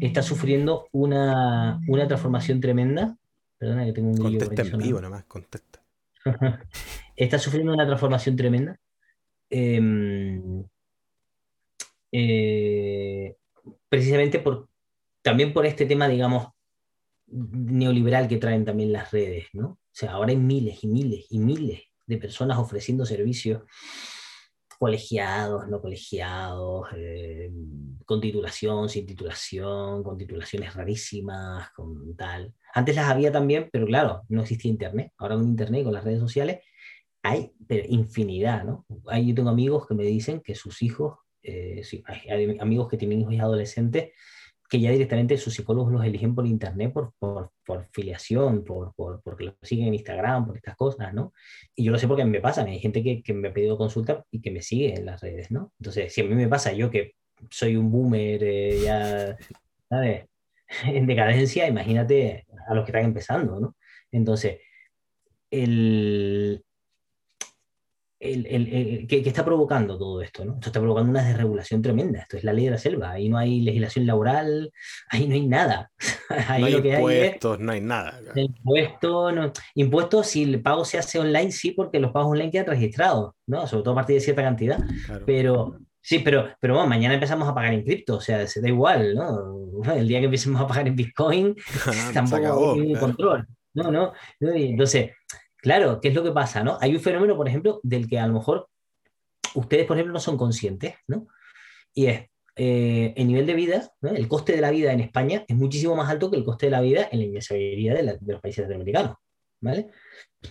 Speaker 2: está sufriendo una, una transformación tremenda. Perdona que tengo un
Speaker 1: Contesta en vivo nomás, contesta.
Speaker 2: está sufriendo una transformación tremenda. Em, eh, precisamente por, también por este tema, digamos, neoliberal que traen también las redes, ¿no? O sea, ahora hay miles y miles y miles de personas ofreciendo servicios colegiados, no colegiados, eh, con titulación, sin titulación, con titulaciones rarísimas, con tal. Antes las había también, pero claro, no existía Internet. Ahora con Internet y con las redes sociales hay infinidad, ¿no? Hay, yo tengo amigos que me dicen que sus hijos, eh, hay amigos que tienen hijos y adolescentes, que ya directamente sus psicólogos los eligen por internet, por, por, filiación, por, por, porque los siguen en Instagram, por estas cosas, ¿no? Y yo lo sé porque me pasa, hay gente que, que me ha pedido consulta y que me sigue en las redes, ¿no? Entonces, si a mí me pasa yo que soy un boomer eh, ya, ¿sabes? En decadencia, imagínate a los que están empezando, ¿no? Entonces, el, el, ¿qué, está provocando todo esto? ¿no? Esto está provocando una desregulación tremenda. Esto es la ley de la selva. Ahí no hay legislación laboral, ahí no hay nada.
Speaker 1: ahí no hay impuestos, no hay nada.
Speaker 2: Impuestos, no, impuestos, si el pago se hace online, sí, porque los pagos online quedan registrados, ¿no? sobre todo a partir de cierta cantidad. Pero sí, pero, pero bueno, mañana empezamos a pagar en cripto, o sea, se da igual, ¿no? El día que empecemos a pagar en Bitcoin, tampoco hay ningún control. No, no, entonces Claro, ¿qué es lo que pasa? ¿no? Hay un fenómeno, por ejemplo, del que a lo mejor ustedes, por ejemplo, no son conscientes, ¿no? Y es, eh, el nivel de vida, el coste de la vida en España es muchísimo más alto que el coste de la vida en la inmensa mayoría de, los países latinoamericanos, ¿vale?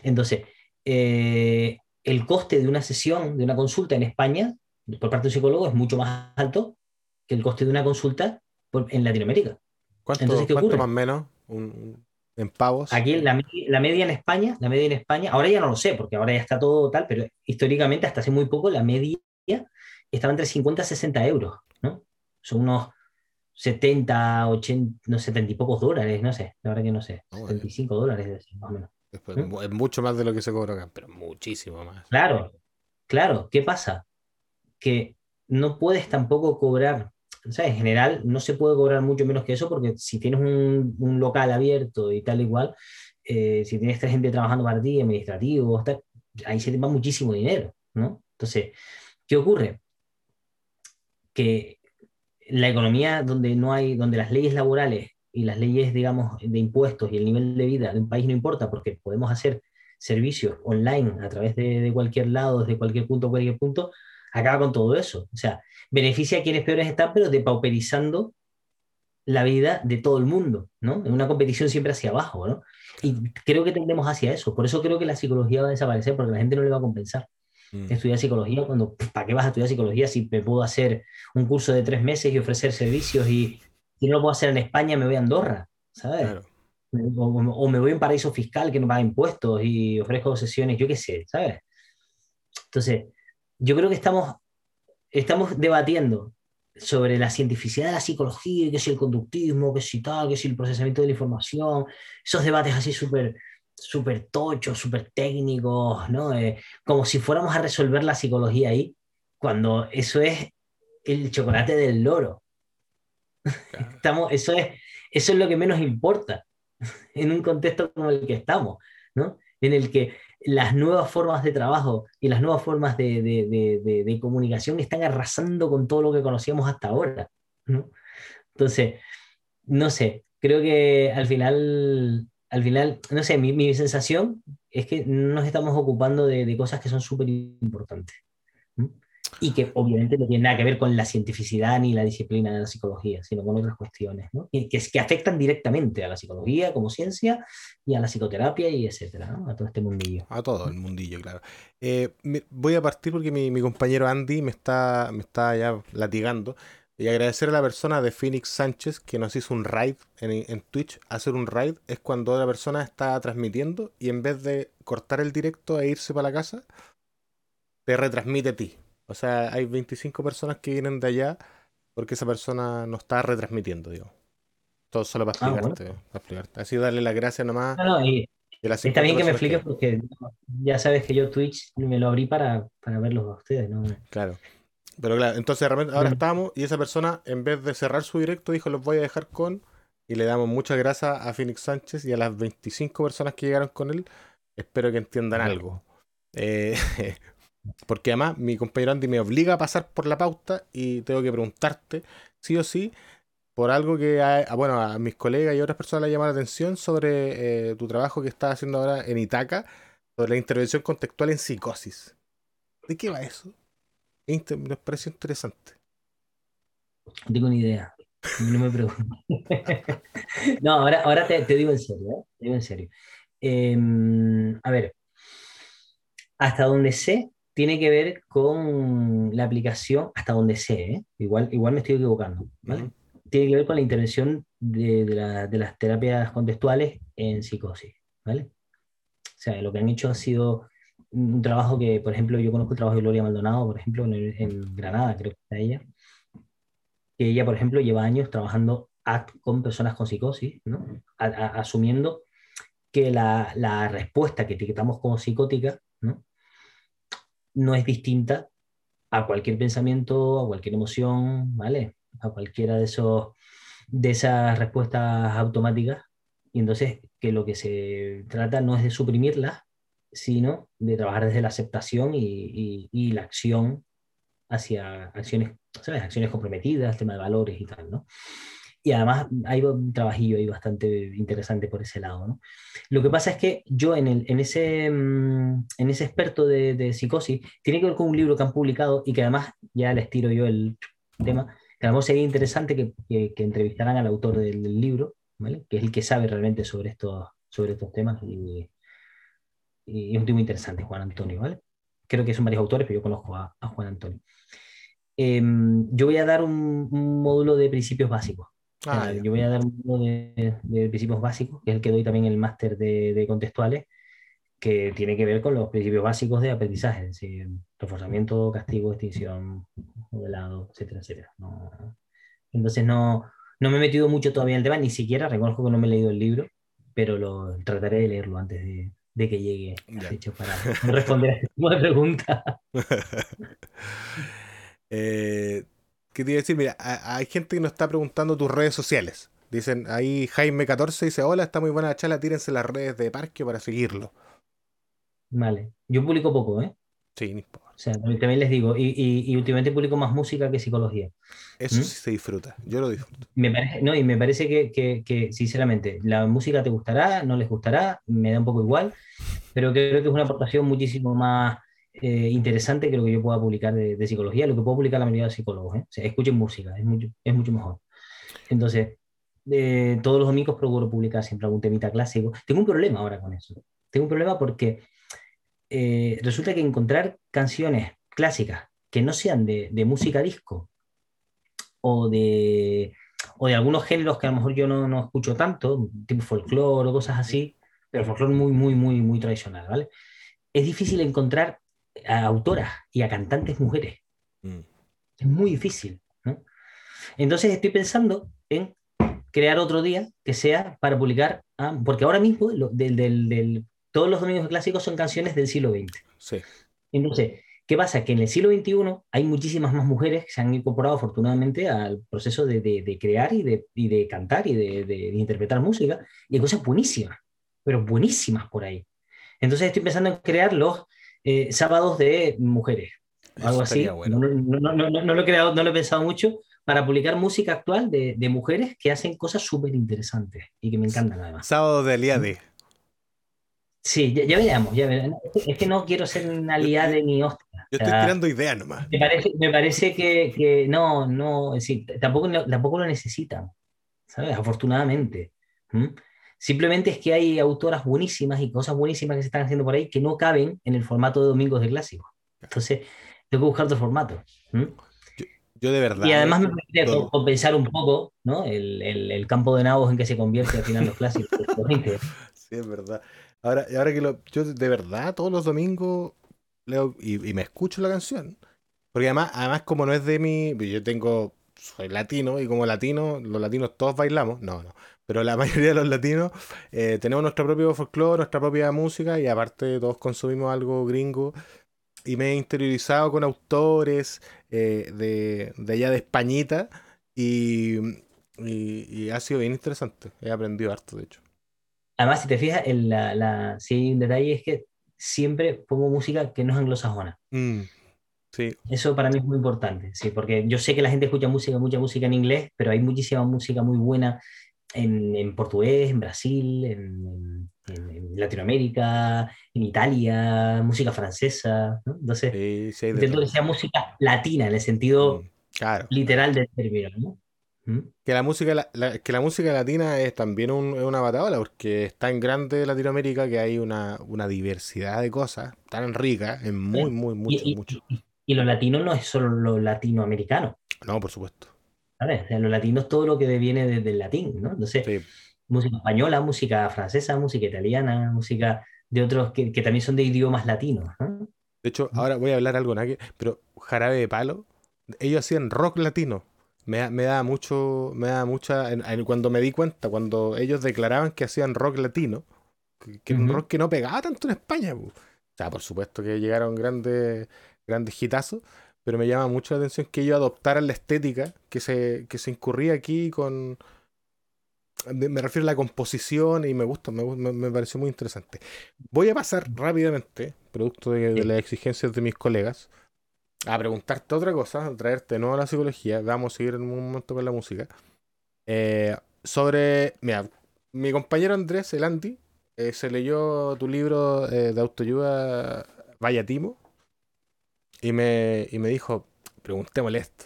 Speaker 2: Entonces, eh, el coste de una sesión, de una consulta en España, por parte de un psicólogo, es mucho más alto que el coste de una consulta en Latinoamérica.
Speaker 1: ¿Cuánto, Entonces, ¿qué más o menos? Un, en pavos.
Speaker 2: Aquí la, media en España, la media en España, ahora ya no lo sé, porque ahora ya está todo tal, pero históricamente hasta hace muy poco la media estaba entre 50 y 60 euros, ¿no? Son unos 70, 80, no 70 y pocos dólares, no sé, la verdad que no sé, 75 dólares más o menos.
Speaker 1: ¿Mm? Es mucho más de lo que se cobra acá, pero muchísimo más.
Speaker 2: Claro, claro, ¿qué pasa? Que no puedes tampoco cobrar en general no se puede cobrar mucho menos que eso porque si tienes un, local abierto y tal igual, eh, si tienes tres gente trabajando para ti, administrativo, ahí se te va muchísimo dinero, ¿no? Entonces, ¿qué ocurre? Que la economía donde no hay, donde las leyes laborales y las leyes, digamos, de impuestos y el nivel de vida de un país no importa porque podemos hacer servicios online a través de, de cualquier lado, desde cualquier punto cualquier punto, acaba con todo eso. O sea, beneficia a quienes peores están, pero depauperizando la vida de todo el mundo, ¿no? En una competición siempre hacia abajo, ¿no? Y creo que tendemos hacia eso. Por eso creo que la psicología va a desaparecer, porque la gente no le va a compensar. Mm. Estudiar psicología, cuando, ¿para qué vas a estudiar psicología si me puedo hacer un curso de tres meses y ofrecer servicios y si no lo puedo hacer en España me voy a Andorra, ¿sabes? O, o, me voy a un paraíso fiscal que no paga impuestos y ofrezco sesiones, yo qué sé, ¿sabes? Entonces, yo creo que estamos estamos debatiendo sobre la cientificidad de la psicología, que si el conductismo, que si tal, que si el procesamiento de la información, esos debates así súper súper tochos, súper técnicos, ¿no? Eh, como si fuéramos a resolver la psicología ahí, cuando eso es el chocolate del loro. Estamos, eso, es, eso es lo que menos importa en un contexto como el que estamos, ¿no? En el que las nuevas formas de trabajo y las nuevas formas de, de, de, comunicación están arrasando con todo lo que conocíamos hasta ahora. ¿no? Entonces, no sé, creo que al final, al final, no sé, mi, mi sensación es que nos estamos ocupando de, cosas que son súper importantes y que obviamente no tiene nada que ver con la cientificidad ni la disciplina de la psicología, sino con otras cuestiones, ¿no? que, que, afectan directamente a la psicología como ciencia y a la psicoterapia y etcétera, ¿no? a todo este mundillo.
Speaker 1: A todo el mundillo, claro. Eh, voy a partir porque mi, mi, compañero Andy me está, me está ya latigando y agradecer a la persona de Phoenix Sánchez que nos hizo un raid en, en Twitch. Hacer un raid es cuando la persona está transmitiendo y en vez de cortar el directo e irse para la casa, te retransmite a ti. O sea, hay 25 personas que vienen de allá porque esa persona no está retransmitiendo, digo. Todo solo para
Speaker 2: Ah, bueno.
Speaker 1: explicarte, para explicarte. Así darle las gracias nomás.
Speaker 2: No, y está
Speaker 1: 50
Speaker 2: bien que me expliques porque ya sabes que yo Twitch me lo abrí para, para verlos a ustedes, ¿no?
Speaker 1: Claro. Pero claro, entonces de repente ahora estamos y esa persona, en vez de cerrar su directo, dijo, los voy a dejar con... Y le damos muchas gracias a Phoenix Sánchez y a las 25 personas que llegaron con él. Espero que entiendan algo. Eh, porque además mi compañero Andy me obliga a pasar por la pauta y tengo que preguntarte, sí o sí, por algo que a, bueno, a mis colegas y otras personas les llama la atención sobre eh, tu trabajo que estás haciendo ahora en Itaca, sobre la intervención contextual en psicosis. ¿De qué va eso? Me pareció interesante.
Speaker 2: No tengo ni idea. No me preguntes. No, ahora, ahora te, te digo en serio, ¿eh? Te digo en serio. Em, a ver, hasta donde sé, tiene que ver con la aplicación, hasta donde sé, ¿eh? Igual, igual me estoy equivocando, ¿vale?
Speaker 1: Ujú.
Speaker 2: Tiene que ver con la intervención de, de la- de las terapias contextuales en psicosis, ¿vale? O sea, lo que han hecho ha sido un trabajo que, por ejemplo, yo conozco el trabajo de Gloria Maldonado, por ejemplo, en, en Granada, creo que está ella, que ella, por ejemplo, lleva años trabajando con personas con psicosis, ¿no? A- a- asumiendo que la, la respuesta que etiquetamos como psicótica, ¿no? No es distinta a cualquier pensamiento, a cualquier emoción, ¿vale? A cualquiera de esos de esas respuestas automáticas. Y entonces que lo que se trata no es de suprimirlas, sino de trabajar desde la aceptación y, y- la acción hacia acciones, ¿sabes? Acciones comprometidas, tema de valores y tal, ¿no? Y además hay un trabajillo ahí bastante interesante por ese lado, ¿no? Lo que pasa es que yo en, el, en, ese, mm, en ese experto de, de psicosis, tiene que ver con un libro que han publicado y que además ya les tiro yo el tema, que además sería interesante que, que- que entrevistaran al autor del, del libro, ¿vale? Que es el que sabe realmente sobre estos, sobre estos temas y, y es un tipo interesante, Juan Antonio, ¿vale? Creo que son varios autores, pero yo conozco a, a Juan Antonio. Em, yo voy a dar un, un módulo de principios básicos.
Speaker 1: Ah,
Speaker 2: Eh, yo voy a dar un módulo de, de principios básicos, que es el que doy también en el máster de, de contextuales, que tiene que ver con los principios básicos de aprendizaje, es decir, reforzamiento, castigo, extinción, modelado, etcétera, etcétera. No- entonces no, no me he metido mucho todavía en el tema, ni siquiera reconozco que no me he leído el libro, pero lo trataré de leerlo antes de, de que llegue
Speaker 1: Ya.
Speaker 2: fecha para responder a tipo de preguntas.
Speaker 1: Eh, ¿qué te iba a decir? Mira, a- hay gente que nos está preguntando tus redes sociales. Dicen, ahí Jaime14 dice, hola, está muy buena la charla, tírense las redes de Parque para seguirlo.
Speaker 2: Vale, yo publico poco, ¿eh?
Speaker 1: Sí, no importa.
Speaker 2: O sea, también les digo, y, y- y últimamente publico más música que psicología.
Speaker 1: Eso
Speaker 2: ¿Mm?
Speaker 1: sí se disfruta, yo lo disfruto.
Speaker 2: Me parece, no, y me parece que, que- que, sinceramente, la música te gustará, no les gustará, me da un poco igual, pero creo que es una aportación muchísimo más eh, interesante que lo que yo pueda publicar de, de psicología, lo que puedo publicar la mayoría de psicólogos. ¿eh? O sea, escuchen música, es mucho, es mucho mejor. Entonces, eh, todos los domingos procuro publicar siempre algún temita clásico. Tengo un problema ahora con eso. Tengo un problema porque eh, resulta que encontrar canciones clásicas que no sean de, de música disco o de, o de algunos géneros que a lo mejor yo no, no escucho tanto, tipo folclore o cosas así, pero folclore muy, muy, muy, muy tradicional, ¿vale? Es difícil encontrar a autoras y a cantantes mujeres.
Speaker 1: Mm.
Speaker 2: Es muy difícil, ¿no? Entonces estoy pensando en crear otro día que sea para publicar, ah, porque ahora mismo lo- del, del- del- todos los domingos clásicos son canciones del siglo XX.
Speaker 1: Sí.
Speaker 2: Entonces, ¿qué pasa? Que en el siglo XXI hay muchísimas más mujeres que se han incorporado afortunadamente al proceso de, de- de crear y de, y de cantar y de interpretar música, y hay cosas buenísimas, pero buenísimas por ahí. Entonces estoy pensando en crear los eh, sábados de mujeres,
Speaker 1: Eso
Speaker 2: algo así.
Speaker 1: bueno.
Speaker 2: No, lo he creado, no lo he pensado mucho, para publicar música actual de, de mujeres que hacen cosas súper interesantes y que me encantan además.
Speaker 1: Sábado de Aliade.
Speaker 2: Sí, ya, ya veremos, ya veremos. Es que- no quiero ser una liade ni hostia.
Speaker 1: Yo
Speaker 2: O
Speaker 1: estoy
Speaker 2: sea,
Speaker 1: tirando ideas nomás.
Speaker 2: Me parece, me parece que, que no, no, es decir, tampoco, lo- tampoco lo necesitan, ¿sabes? Afortunadamente. ¿Mm? Simplemente es que hay autoras buenísimas y cosas buenísimas que se están haciendo por ahí que no caben en el formato de domingos de clásicos. Entonces, tengo que buscar otro formato. ¿Mm?
Speaker 1: Yo de verdad.
Speaker 2: Y además me permite
Speaker 1: todo.
Speaker 2: compensar un poco ¿no? el, el- el campo de nabos en que se convierte al final los clásicos. Los 20.
Speaker 1: Sí, es verdad. Ahora, ahora que lo, yo de verdad todos los domingos leo y, y me escucho la canción. Porque además, además como no es de mi, yo tengo, soy latino y como latino, los latinos todos bailamos, no, no, pero la mayoría de los latinos eh, tenemos nuestro propio folclore, nuestra propia música y aparte todos consumimos algo gringo y me he interiorizado con autores eh, de, de, allá de Españita y, y, ha sido bien interesante. He aprendido harto, de hecho.
Speaker 2: Además, si te fijas, en la, la, si hay un detalle es que siempre pongo música que no es anglosajona. Mm,
Speaker 1: sí.
Speaker 2: Eso para mí es muy importante, sí, porque yo sé que la gente escucha música, mucha música en inglés, pero hay muchísima música muy buena en, en portugués, en Brasil, en, en, Latinoamérica, en Italia, música francesa, ¿no? Entonces, sí, intento que sea música latina en el sentido mm, literal del término, ¿no?
Speaker 1: ¿Mm? Que la música, la, que la música latina es también una bataola, porque es tan grande Latinoamérica que hay una, una diversidad de cosas tan rica, en muy, muy, mucho,
Speaker 2: y,
Speaker 1: mucho.
Speaker 2: Y, lo latino no es solo lo latinoamericano.
Speaker 1: No, por supuesto.
Speaker 2: ¿Sabes? lo latino es todo lo que viene desde el latín, ¿no? Entonces, música española, música francesa, música italiana, música de otros que, que también son de idiomas latinos.
Speaker 1: De hecho, ahora voy a hablar algo, pero Jarabe de Palo, ellos hacían rock latino me, me da mucho, me da mucha, cuando me di cuenta, cuando ellos declaraban que hacían rock latino, que, era un rock que no pegaba tanto en España. O sea, por supuesto que llegaron grandes, grandes hitazos, pero me llama mucho la atención que ellos adoptaran la estética que se, que se incurría aquí con... Me refiero a la composición y me gusta, me, me, pareció muy interesante. Voy a pasar rápidamente, producto de, de las exigencias de mis colegas, a preguntarte otra cosa, a traerte nuevo a la psicología, vamos a seguir en un momento con la música. Eh, sobre, mira, mi compañero Andrés, el Andy, eh, se leyó tu libro eh, de autoayuda Vaya Timo y me, y me dijo, preguntémosle esto.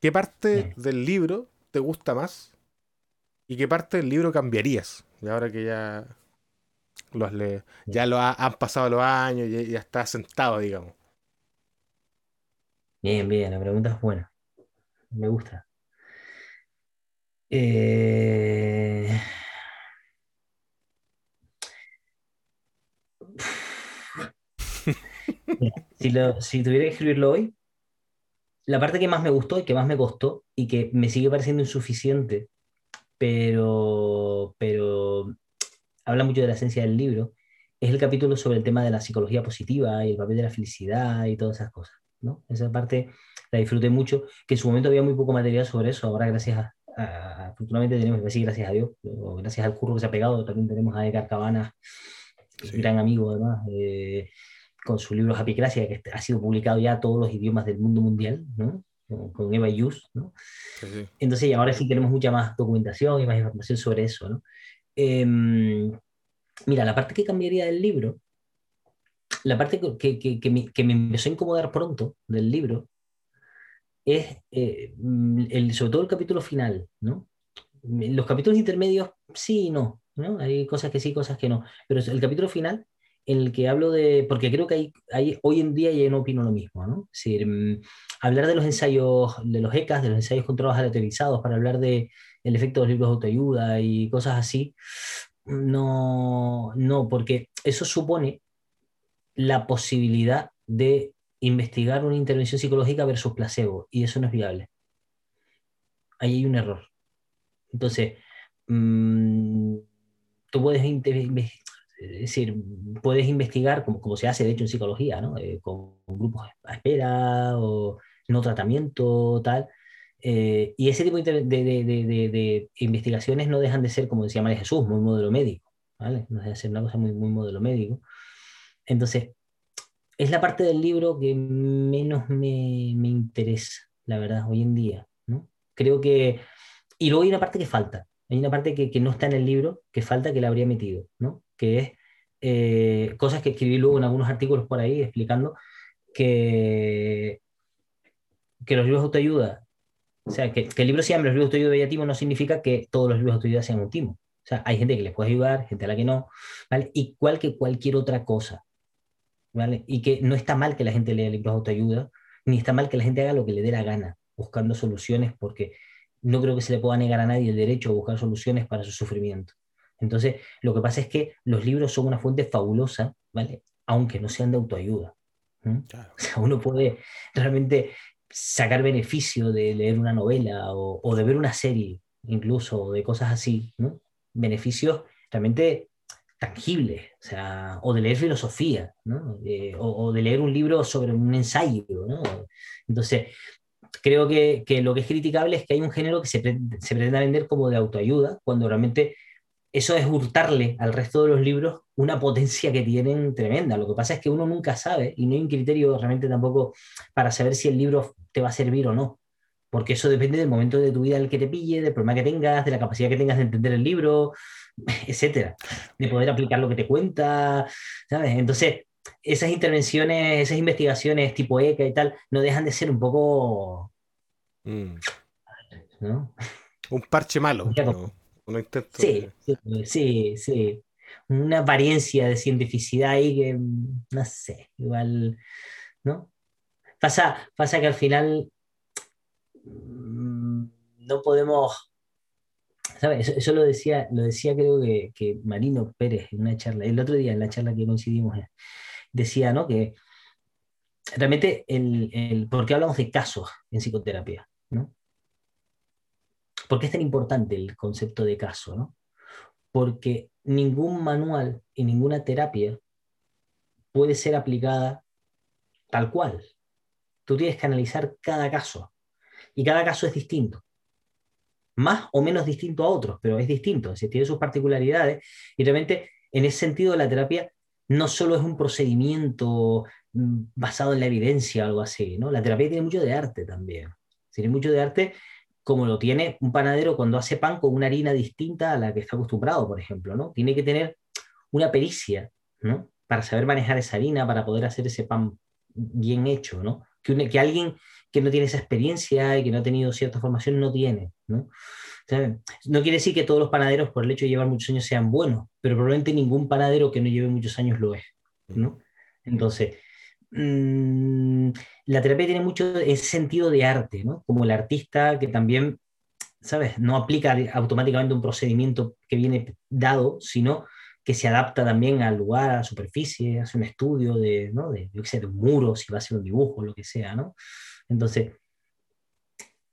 Speaker 1: ¿Qué parte del libro te gusta más? ¿Y qué parte del libro cambiarías? Y ahora que ya los le, ya lo han pasado los años y ya está sentado, digamos.
Speaker 2: Bien, bien, la pregunta es buena. Me gusta. Eh, si, si tuviera que escribirlo hoy, la parte que más me gustó y que más me costó y que me sigue pareciendo insuficiente, pero, pero habla mucho de la esencia del libro, es el capítulo sobre el tema de la psicología positiva y el papel de la felicidad y todas esas cosas. Esa parte la disfruté mucho, que en su momento había muy poco material sobre eso, ahora gracias a, afortunadamente tenemos, decir gracias a Dios, gracias al curro que se ha pegado, también tenemos a Edgar Cabana, gran amigo además, eh, con su libro Happy Gracia, que ha sido publicado ya a todos los idiomas del mundo mundial, ¿no? con Eva Yus, ¿no? Entonces, ahora sí tenemos mucha más documentación y más información sobre eso, ¿no? Em, mira, la parte que cambiaría del libro la parte que, que, que, me, que, me, empezó a incomodar pronto del libro es eh, el, sobre todo el capítulo final, ¿no? Los capítulos intermedios, sí y no, ¿no? Hay cosas que sí, cosas que no. Pero el capítulo final, en el que hablo de. Porque creo que hay, hoy en día ya no opino lo mismo, ¿no? Es decir, mm, hablar de los ensayos, de los ECAs, de los ensayos controlados aleatorizados, para hablar de efecto de los libros de autoayuda y cosas así, no, no, porque eso supone la posibilidad de investigar una intervención psicológica versus placebo, y eso no es viable. Ahí hay un error. Entonces, mm, tú puedes, decir, puedes investigar, como, como, se hace de hecho en psicología, ¿no? Eh, con, grupos a espera o no tratamiento, tal. Eh, y ese tipo de, de, investigaciones no dejan de ser, como decía María Jesús, muy modelo médico. ¿vale? No deja de ser una cosa muy, muy modelo médico. Entonces, es la parte del libro que menos me, me interesa, la verdad, hoy en día. ¿no? Creo que... Y luego hay una parte que falta. Hay una parte que, que no está en el libro, que falta, que la habría metido, ¿no? Que es eh, cosas que escribí luego en algunos artículos por ahí explicando que, que los libros de autoayuda, o sea, que, que el libro se llame Los libros de autoayuda de no significa que todos los libros de autoayuda sean un timo. O sea, hay gente que les puede ayudar, gente a la que no, ¿vale? Igual que cualquier otra cosa. Y que no está mal que la gente lea libros de autoayuda, ni está mal que la gente haga lo que le dé la gana, buscando soluciones, porque no creo que se le pueda negar a nadie el derecho a buscar soluciones para su sufrimiento. Entonces, lo que pasa es que los libros son una fuente fabulosa, ¿vale? Aunque no sean de autoayuda. O sea, uno puede realmente sacar beneficio de leer una novela o, de ver una serie, incluso, de cosas así, ¿no? Beneficios realmente tangibles, o, sea, o de leer filosofía, ¿no? Eh, o, de leer un libro sobre un ensayo, ¿no? Entonces, creo que, que, lo que es criticable es que hay un género que se, se pretenda vender como de autoayuda, cuando realmente eso es hurtarle al resto de los libros una potencia que tienen tremenda. Lo que pasa es que uno nunca sabe y no hay un criterio realmente tampoco para saber si el libro te va a servir o no. Porque eso depende del momento de tu vida en el que te pille, del problema que tengas, de la capacidad que tengas de entender el libro, etcétera, de poder aplicar lo que te cuenta, ¿sabes? Entonces, esas intervenciones, esas investigaciones tipo ECA y tal, no dejan de ser un poco.
Speaker 1: Mm. Un parche malo.
Speaker 2: Sí, sí, sí, Una apariencia de cientificidad ahí que, mm, no sé, igual, ¿no? Pasa, pasa que al final mm, no podemos, ¿sabes? Eso, lo decía, lo decía creo que, que, Marino Pérez en una charla, el otro día en la charla que coincidimos, eh, decía, ¿no? Que realmente, el, el, ¿por qué hablamos de casos en psicoterapia? ¿no? ¿Por qué es tan importante el concepto de caso? ¿no? Porque ningún manual y ninguna terapia puede ser aplicada tal cual. Tú tienes que analizar cada caso y cada caso es distinto. Más o menos distinto a otros, pero es distinto, tiene sus particularidades y realmente en ese sentido la terapia no solo es un procedimiento mm, basado en la evidencia o algo así, ¿no? La terapia tiene mucho de arte también. Tiene mucho de arte como lo tiene un panadero cuando hace pan con una harina distinta a la que está acostumbrado, por ejemplo, ¿no? Tiene que tener una pericia, ¿no? Para saber manejar esa harina, para poder hacer ese pan bien hecho, ¿no? Que, que alguien que no tiene esa experiencia y que no ha tenido cierta formación no tiene, ¿no? no quiere decir que todos los panaderos por el hecho de llevar muchos años sean buenos, pero probablemente ningún panadero que no lleve muchos años lo es, ¿no? Entonces, mmm, la terapia tiene mucho ese sentido de arte, ¿no? Como el artista que también, ¿sabes? No aplica automáticamente un procedimiento que viene dado, sino que se adapta también al lugar, a la superficie, hace un estudio de, ¿no? de, yo sé, de un muro, si va a ser un dibujo, lo que sea, ¿no? Entonces,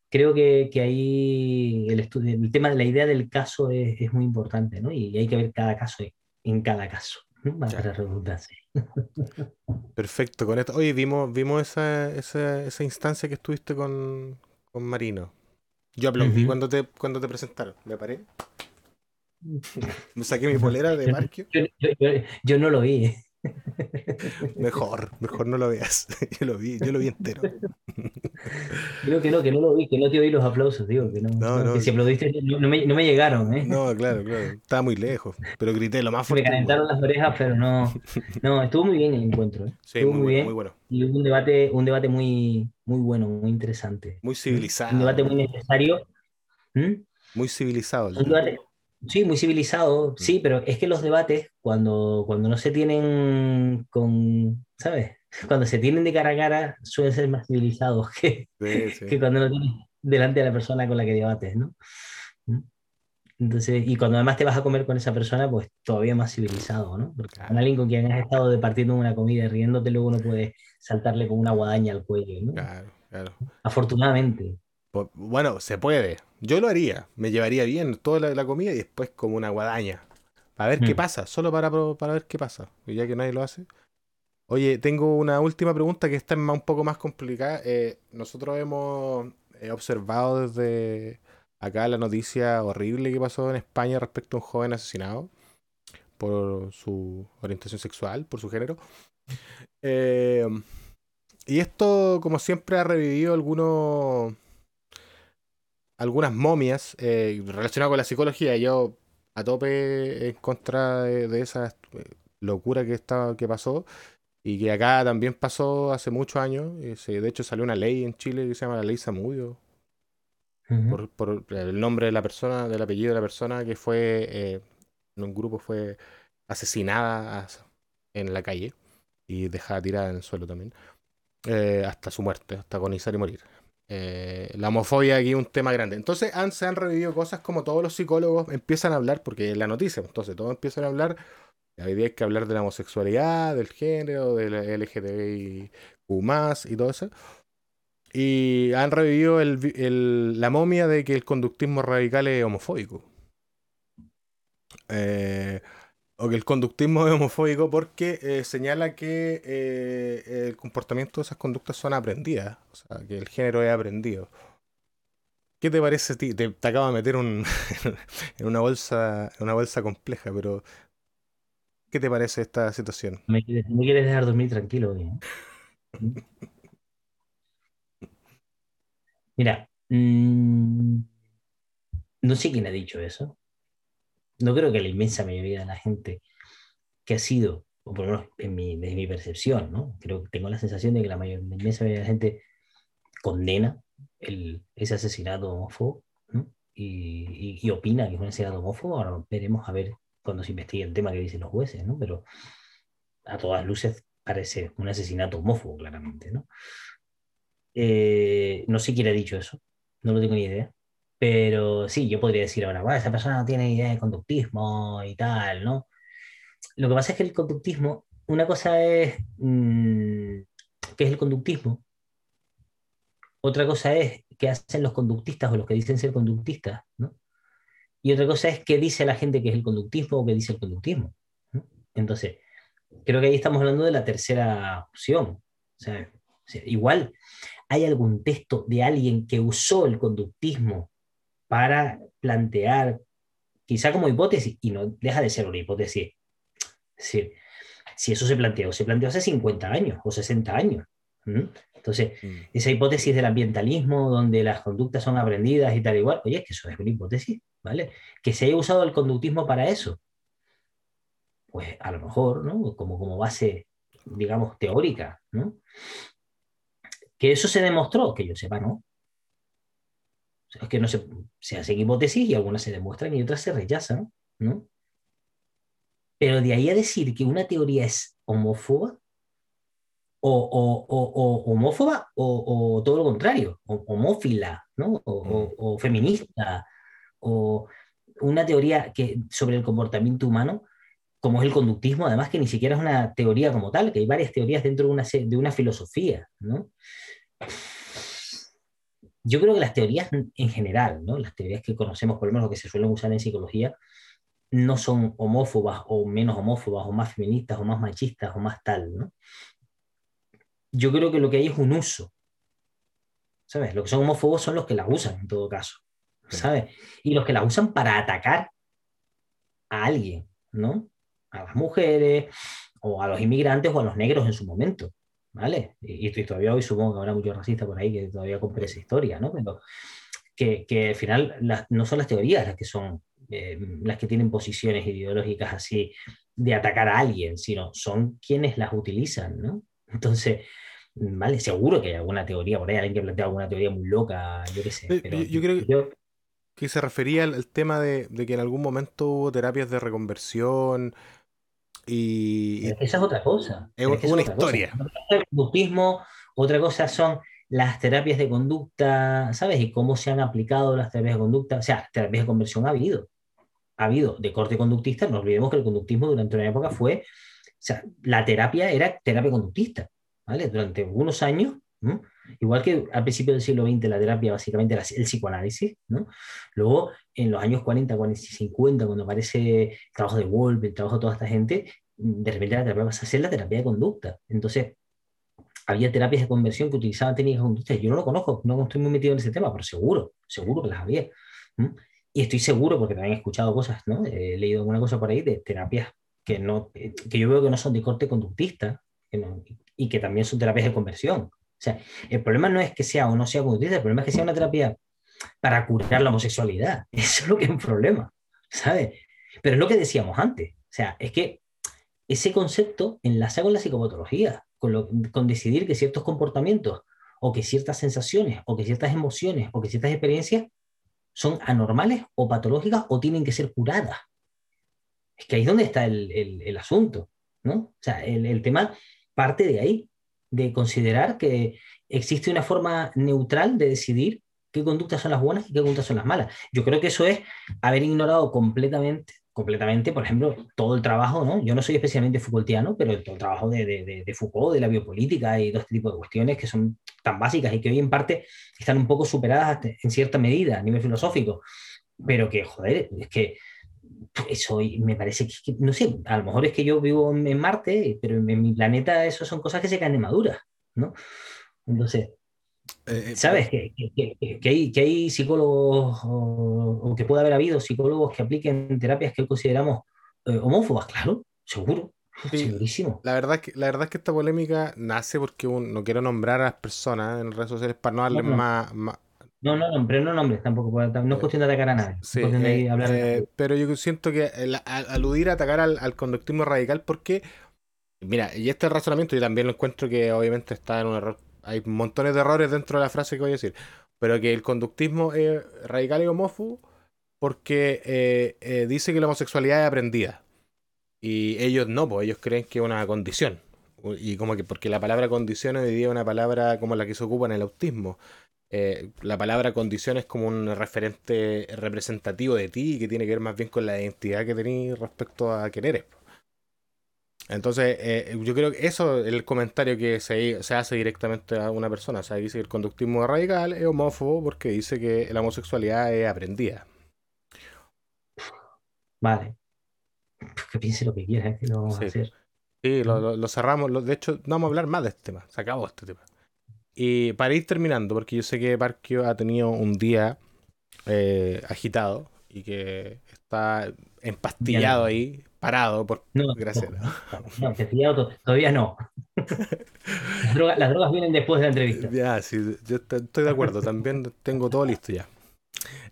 Speaker 2: creo que, que ahí el, estudio, el tema de la idea del caso es, es muy importante, ¿no? Y hay que ver cada caso en cada caso.
Speaker 1: Perfecto, con esto. Oye, vimos, vimos esa, esa, esa instancia que estuviste con, con Marino. Yo aplaudí cuando, te, cuando te presentaron, me paré. Me saqué mi polera de Marquio.
Speaker 2: Yo, no lo vi.
Speaker 1: Mejor, mejor no lo veas. Yo lo vi, yo lo vi entero.
Speaker 2: Creo que no, que no lo vi, que no te oí los aplausos, digo, que no. que si aplaudiste no me, no me, llegaron, ¿eh?
Speaker 1: No, claro, claro. Estaba muy lejos, pero grité lo más
Speaker 2: fuerte. Me calentaron las orejas, pero no. No, estuvo muy bien el encuentro. ¿eh? Sí, estuvo muy, bien. Muy bueno. Y un debate, un debate muy, muy bueno, muy interesante.
Speaker 1: Muy civilizado.
Speaker 2: Un debate muy necesario.
Speaker 1: ¿Mm? Muy civilizado.
Speaker 2: Un debate, Sí, muy civilizado, mm. sí, pero es que los debates, cuando, cuando no se tienen con, ¿sabes? Cuando se tienen de cara a cara, suelen ser más civilizados que, que cuando no tienes delante de la persona con la que debates, ¿no? ¿Mm? Entonces, y cuando además te vas a comer con esa persona, pues todavía más civilizado, ¿no? Porque con alguien con quien has estado departiendo una comida y riéndote, luego no puedes saltarle con una guadaña al cuello, ¿no? Claro, claro. Afortunadamente.
Speaker 1: Bueno, se puede. Yo lo haría. Me llevaría bien toda la, comida y después como una guadaña. Para ver qué mm. pasa. Solo para, para ver qué pasa. ya que nadie lo hace. Oye, tengo una última pregunta que está un poco más complicada. Eh, nosotros hemos eh, observado desde acá la noticia horrible que pasó en España respecto a un joven asesinado por su orientación sexual, por su género. Eh, y esto, como siempre, ha revivido algunos algunas momias eh, relacionadas con la psicología. Yo a tope en contra de, esa eh, locura que, estaba, que pasó y que acá también pasó hace muchos años. de hecho salió una ley en Chile que se llama la ley Samudio. por, el nombre de la persona, del apellido de la persona que fue eh, en un grupo fue asesinada en la calle y dejada tirada en el suelo también. hasta su muerte, hasta agonizar y morir. Eh, la homofobia aquí es un tema grande. Entonces se han revivido cosas como todos los psicólogos empiezan a hablar, porque es la noticia, entonces todos empiezan a hablar Hoy día hay que hablar de la homosexualidad, del género, del LGTBIQ y todo eso. Y han revivido la momia de que el conductismo radical es homofóbico. Eh, o que el conductismo es homofóbico porque eh, señala que eh, el comportamiento de esas conductas son aprendidas, o sea, que el género es aprendido. ¿Qué te parece a ti? Te, acabo de meter un, en una bolsa, una bolsa compleja, pero ¿qué te parece esta situación?
Speaker 2: Me quieres, dejar dormir tranquilo. Mira, mm, no sé quién ha dicho eso, no creo que la inmensa mayoría de la gente que ha sido, o por lo menos en mi, desde mi percepción, ¿no? Creo tengo la sensación de que la, inmensa mayoría de la gente condena ese asesinato homófobo y, opina que es un asesinato homófobo. Ahora veremos a ver cuando se investigue el tema que dicen los jueces, ¿no? Pero a todas luces parece un asesinato homófobo, claramente, ¿no? Eh, no sé quién ha dicho eso, no lo tengo ni idea. Pero sí, yo podría decir ahora, bueno, esa persona no tiene idea de conductismo y tal, ¿no? Lo que pasa es que el conductismo, una cosa es mm, qué es el conductismo, otra cosa es qué hacen los conductistas o los que dicen ser conductistas, ¿no? Y otra cosa es qué dice la gente que es el conductismo o qué dice el conductismo. Entonces, creo que ahí estamos hablando de la tercera opción. o sea, igual, ¿hay algún texto de alguien que usó el conductismo para plantear, quizá como hipótesis, y no deja de ser una hipótesis. Es decir, si eso se planteó, se planteó hace 50 años o 60 años. Entonces, mm. esa hipótesis del ambientalismo, donde las conductas son aprendidas y tal igual, oye, es que eso es una hipótesis, ¿vale? Que se haya usado el conductismo para eso. Pues a lo mejor, ¿no? Como, como base, digamos, teórica, ¿no? Que eso se demostró, que yo sepa, ¿no? Es que no se, se hacen hipótesis y algunas se demuestran y otras se rechazan, ¿no? Pero de ahí a decir que una teoría es homófoba, o, homófoba, o, todo lo contrario, homófila, ¿no? O, feminista, o una teoría que, sobre el comportamiento humano, como es el conductismo, además que ni siquiera es una teoría como tal, que hay varias teorías dentro de una, de una filosofía, ¿no? Yo creo que las teorías en general, ¿no? las teorías que conocemos, por lo menos lo que se suelen usar en psicología, no son homófobas o menos homófobas o más feministas o más machistas o más tal. ¿no? Yo creo que lo que hay es un uso. ¿Sabes? Los que son homófobos son los que las usan en todo caso. ¿Sabes? Y los que las usan para atacar a alguien, ¿no? A las mujeres o a los inmigrantes o a los negros en su momento. ¿Vale? Y, todavía hoy supongo que habrá muchos racistas por ahí que todavía compren esa historia, ¿no? Pero que, que al final no son las teorías las que son, eh, las que tienen posiciones ideológicas así de atacar a alguien, sino son quienes las utilizan, ¿no? Entonces, ¿vale? Seguro que hay alguna teoría por ahí, alguien que plantea alguna teoría muy loca, yo qué sé.
Speaker 1: Pero yo, creo que, se refería al, tema de, de, que en algún momento hubo terapias de reconversión, y,
Speaker 2: esa es otra cosa.
Speaker 1: Es, una historia.
Speaker 2: El conductismo, otra cosa son las terapias de conducta, ¿sabes? Y cómo se han aplicado las terapias de conducta. O sea, terapias de conversión ha habido. Ha habido de corte conductista. No olvidemos que el conductismo durante una época fue. O sea, la terapia era terapia conductista. ¿Vale? Durante unos años Igual que al principio del siglo XX la terapia básicamente era el psicoanálisis, ¿no? Luego, en los años 40, 40 y 50, cuando aparece el trabajo de Wolf, el trabajo de toda esta gente, de repente la terapia pasa a ser la terapia de conducta. Entonces, había terapias de conversión que utilizaban técnicas de conducta. Yo no lo conozco, no estoy muy metido en ese tema, pero seguro, seguro que las había. Y estoy seguro, porque también he escuchado cosas, ¿no? He leído alguna cosa por ahí de terapias que, no, que yo veo que no son de corte conductista y que también son terapias de conversión. Sea, el problema no es que sea o no sea conductista, el problema es que sea una terapia para curar la homosexualidad. Eso es lo que es un problema, ¿sabes? Pero es lo que decíamos antes. O sea, es que ese concepto enlaza con la psicopatología, con, con decidir que ciertos comportamientos o que ciertas sensaciones o que ciertas emociones o que ciertas experiencias son anormales o patológicas o tienen que ser curadas. Es que ahí es donde está el, el, asunto, ¿no? O sea, el, el, tema parte de ahí de considerar que existe una forma neutral de decidir qué conductas son las buenas y qué conductas son las malas. Yo creo que eso es haber ignorado completamente completamente, por ejemplo, todo el trabajo, ¿no? Yo no soy especialmente Foucaultiano, pero todo el trabajo de, de, de, Foucault, de la biopolítica y todo este tipo de cuestiones que son tan básicas y que hoy en parte están un poco superadas en cierta medida a nivel filosófico, pero que, joder, es que eso me parece que, no sé, a lo mejor es que yo vivo en Marte, pero en, mi planeta eso son cosas que se caen de maduras, ¿no? Entonces, eh, eh, ¿sabes? Que, que, hay, que hay psicólogos, o, que puede haber habido psicólogos que apliquen terapias que consideramos eh, homófobas, claro, seguro. segurísimo.
Speaker 1: La verdad, que, la verdad es que esta polémica nace porque no quiero nombrar a las personas en redes sociales para no darles Más, más,
Speaker 2: no, no, nombre, no nombres tampoco, no es cuestión de atacar a nadie. Sí,
Speaker 1: eh, eh, pero yo siento que aludir a atacar al, conductismo radical, porque, mira, y este razonamiento yo también lo encuentro que obviamente está en un error. Hay montones de errores dentro de la frase que voy a decir, pero que el conductismo es radical y homófobo porque eh, dice que la homosexualidad es aprendida. Y ellos no, pues ellos creen que es una condición. Y como que porque la palabra condición hoy día es una palabra como la que se ocupa en el autismo. Eh, la palabra condición es como un referente representativo de ti que tiene que ver más bien con la identidad que tenés respecto a quién eres. Entonces, eh, yo creo que eso es el comentario que se, hace directamente a una persona. O sea, dice que el conductismo radical es homófobo porque dice que la homosexualidad es aprendida.
Speaker 2: Vale. Que piense lo que quiera, que lo vamos a hacer.
Speaker 1: Sí, lo, lo cerramos. de hecho, no vamos a hablar más de este tema. Se acabó este tema. Y para ir terminando, porque yo sé que Parkio ha tenido un día eh, agitado y que está empastillado ahí, parado, por
Speaker 2: no,
Speaker 1: gracias.
Speaker 2: No, empastillado todavía no. las, drogas, vienen después de la entrevista.
Speaker 1: Ya, sí, yo estoy de acuerdo, también tengo todo listo ya.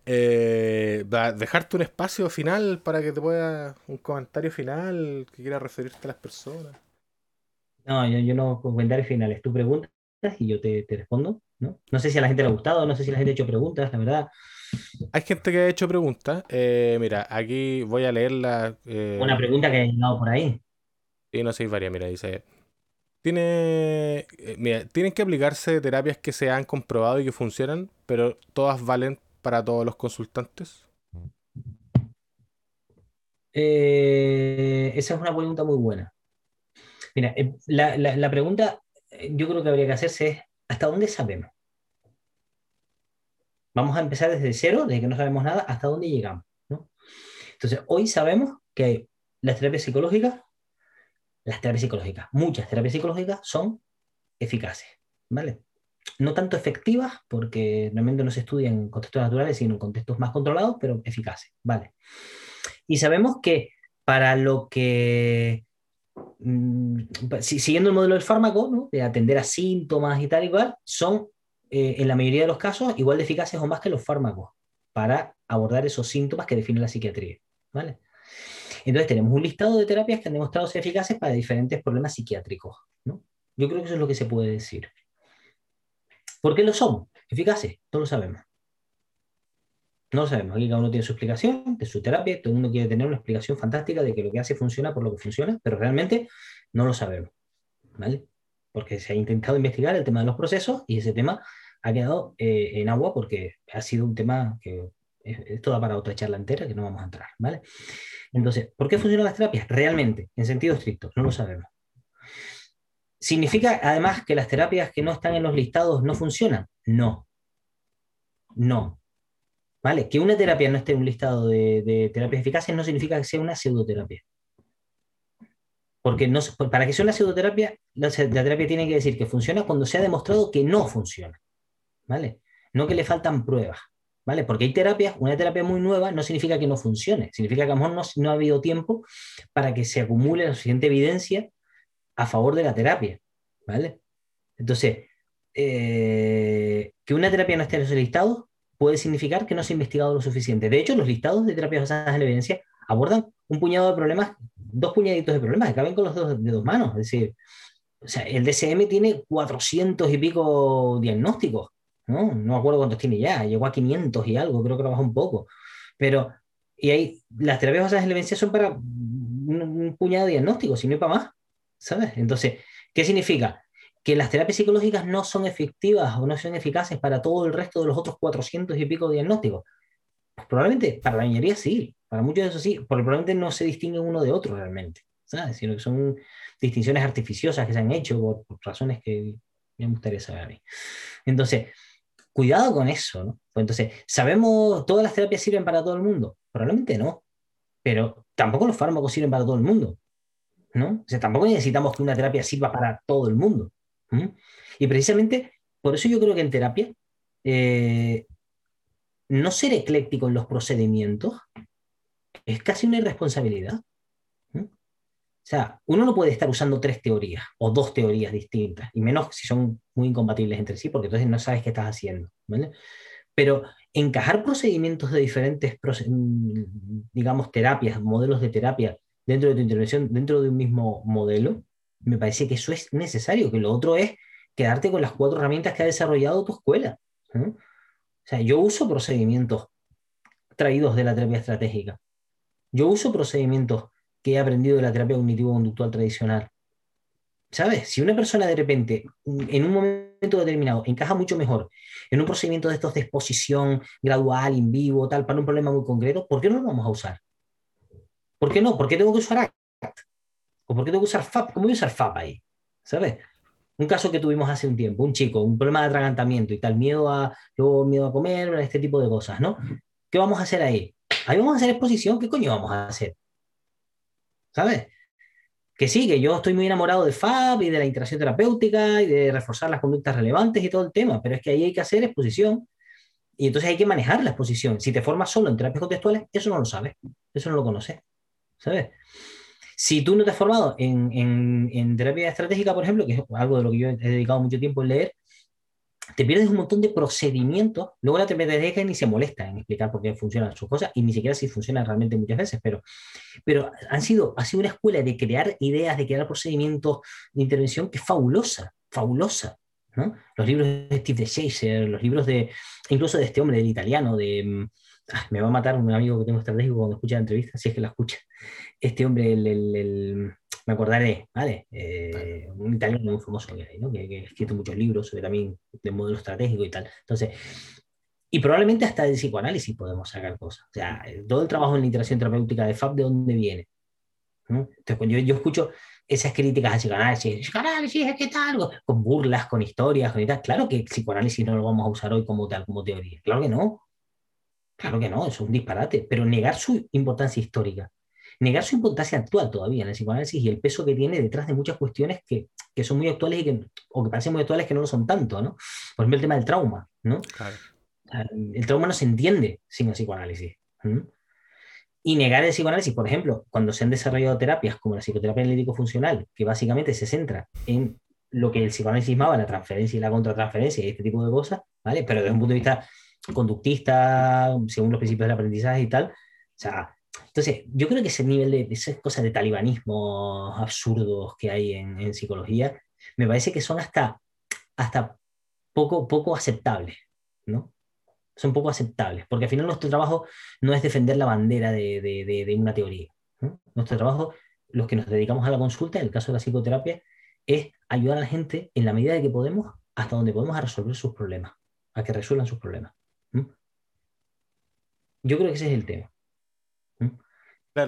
Speaker 1: Eh, dejarte un espacio final para que te pueda un comentario final que quiera referirte a las personas.
Speaker 2: No, yo, yo no comentarios finales. Tu pregunta y yo te, respondo. ¿no? no sé si a la gente le ha gustado, no sé si la gente ha hecho preguntas, la verdad.
Speaker 1: Hay gente que ha hecho preguntas. Eh, mira, aquí voy a leerla. Eh,
Speaker 2: Una pregunta que ha llegado por ahí.
Speaker 1: Sí, no sé, varias. Mira, dice: Tiene, eh, mira, tienen que aplicarse terapias que se han comprobado y que funcionan, pero todas valen para todos los consultantes.
Speaker 2: esa es una pregunta muy buena. Mira, la, la pregunta yo creo que habría que hacerse ¿hasta dónde sabemos? Vamos a empezar desde cero, desde que no sabemos nada, hasta dónde llegamos. Entonces, hoy sabemos que las terapias psicológicas, las terapias psicológicas, muchas terapias psicológicas son eficaces, ¿vale? No tanto efectivas, porque realmente no se estudian en contextos naturales, sino en contextos más controlados, pero eficaces, ¿vale? Y sabemos que para lo que siguiendo el modelo del fármaco, de atender a síntomas y tal y cual, son eh, en la mayoría de los casos igual de eficaces o más que los fármacos para abordar esos síntomas que define la psiquiatría. ¿vale? Entonces tenemos un listado de terapias que han demostrado ser eficaces para diferentes problemas psiquiátricos. ¿no? Yo creo que eso es lo que se puede decir. ¿Por qué lo son? Eficaces, no lo sabemos. No sabemos. Aquí cada uno tiene su explicación de su terapia. Todo el mundo quiere tener una explicación fantástica de que lo que hace funciona por lo que funciona, pero realmente no lo sabemos. ¿Vale? Porque se ha intentado investigar el tema de los procesos y ese tema ha quedado eh, en agua porque ha sido un tema que es, toda para otra charla entera que no vamos a entrar. ¿Vale? Entonces, ¿por qué funcionan las terapias? Realmente, en sentido estricto, no lo sabemos. ¿Significa además que las terapias que no están en los listados no funcionan? No. No. ¿Vale? Que una terapia no esté en un listado de, terapias eficaces no significa que sea una pseudoterapia. Porque no, para que sea una pseudoterapia, la, terapia tiene que decir que funciona cuando se ha demostrado que no funciona. ¿Vale? No que le faltan pruebas. ¿Vale? Porque hay terapias, una terapia muy nueva no significa que no funcione, significa que a lo mejor no, ha habido tiempo para que se acumule la suficiente evidencia a favor de la terapia. ¿Vale? Entonces, eh, que una terapia no esté en esos listados puede significar que no se ha investigado lo suficiente. De hecho, los listados de terapias basadas en evidencia abordan un puñado de problemas, dos puñaditos de problemas que caben con los dedos de dos manos. Es decir, o sea, el DSM tiene 400 y pico diagnósticos, ¿no? No acuerdo cuántos tiene ya, llegó a 500 y algo, creo que lo bajó un poco. Pero, y ahí, las terapias basadas en evidencia son para un, un puñado de diagnósticos, y no hay para más, ¿sabes? Entonces, ¿qué significa? Que las terapias psicológicas no son efectivas o no son eficaces para todo el resto de los otros 400 y pico diagnósticos. Pues probablemente para la mayoría sí, Para muchos de esos sí, porque probablemente no se distingue uno de otro realmente, ¿sabes? Sino que son distinciones artificiosas que se han hecho por, razones que me gustaría saber a mí. Entonces, cuidado con eso, ¿no? Pues entonces, ¿sabemos todas las terapias sirven para todo el mundo? Probablemente no, pero tampoco los fármacos sirven para todo el mundo, ¿no? O sea, tampoco necesitamos que una terapia sirva para todo el mundo. Y precisamente por eso yo creo que en terapia eh, no ser ecléctico en los procedimientos es casi una irresponsabilidad. O sea, uno no puede estar usando tres teorías o dos teorías distintas, y menos si son muy incompatibles entre sí, porque entonces no sabes qué estás haciendo. Pero encajar procedimientos de diferentes, digamos, terapias, modelos de terapia dentro de tu intervención, dentro de un mismo modelo, me parece que eso es necesario, que lo otro es quedarte con las cuatro herramientas que ha desarrollado tu escuela. O sea, yo uso procedimientos traídos de la terapia estratégica. Yo uso procedimientos que he aprendido de la terapia cognitivo-conductual tradicional. ¿Sabes? Si una persona de repente, en un momento determinado, encaja mucho mejor en un procedimiento de estos de exposición gradual, in vivo, tal, para un problema muy concreto, ¿por qué no lo vamos a usar? ¿Por qué no? ¿Por qué tengo que usar ACT? ¿O por qué tengo que usar FAP? ¿Cómo voy a usar FAP ahí? ¿Sabes? Un caso que tuvimos hace un tiempo, un chico, un problema de atragantamiento y tal, miedo a, luego miedo a comer, este tipo de cosas, ¿no? ¿Qué vamos a hacer ahí? Ahí vamos a hacer exposición, ¿qué coño vamos a hacer? ¿Sabes? Que sí, que yo estoy muy enamorado de FAB y de la interacción terapéutica y de reforzar las conductas relevantes y todo el tema, pero es que ahí hay que hacer exposición y entonces hay que manejar la exposición. Si te formas solo en terapias contextuales, eso no lo sabes, eso no lo conoces, ¿sabes? Si tú no te has formado en, en, en terapia estratégica, por ejemplo, que es algo de lo que yo he dedicado mucho tiempo en leer, te pierdes un montón de procedimientos, luego la TPTDG ni se molesta en explicar por qué funcionan sus cosas y ni siquiera si funcionan realmente muchas veces, pero, pero han sido, ha sido una escuela de crear ideas, de crear procedimientos de intervención que es fabulosa, fabulosa. ¿no? Los libros de Steve de Chaser, los libros de, incluso de este hombre, del italiano, de, ah, me va a matar un amigo que tengo estratégico cuando escucha la entrevista, si es que la escucha, este hombre, el, el me acordaré, ¿vale? Eh, un italiano muy famoso que, ¿no? que, escrito muchos libros sobre también de modelo estratégico y tal. Entonces, y probablemente hasta de psicoanálisis podemos sacar cosas. O sea, todo el trabajo en la interacción terapéutica de FAB, ¿de dónde viene? Entonces, cuando yo, yo, escucho esas críticas a psicoanálisis, psicoanálisis, ¿qué tal? Con burlas, con historias, con y tal. Claro que el psicoanálisis no lo vamos a usar hoy como tal, como teoría. Claro que no. Claro que no, eso es un disparate. Pero negar su importancia histórica negar su importancia actual todavía en el psicoanálisis y el peso que tiene detrás de muchas cuestiones que, que son muy actuales y que, o que parecen muy actuales que no lo son tanto, ¿no? Por ejemplo, el tema del trauma, ¿no? El trauma no se entiende sin el psicoanálisis. Y negar el psicoanálisis, por ejemplo, cuando se han desarrollado terapias como la psicoterapia analítico-funcional, que básicamente se centra en lo que el psicoanálisis llamaba la transferencia y la contratransferencia y este tipo de cosas, ¿vale? Pero desde un punto de vista conductista, según los principios del aprendizaje y tal, o sea, entonces, yo creo que ese nivel de, esas cosas de talibanismo absurdos que hay en, psicología, me parece que son hasta, hasta poco, poco aceptables, ¿no? Son poco aceptables, porque al final nuestro trabajo no es defender la bandera de, de, una teoría. Nuestro trabajo, los que nos dedicamos a la consulta, en el caso de la psicoterapia, es ayudar a la gente en la medida de que podemos, hasta donde podemos, a resolver sus problemas, a que resuelvan sus problemas. Yo creo que ese es el tema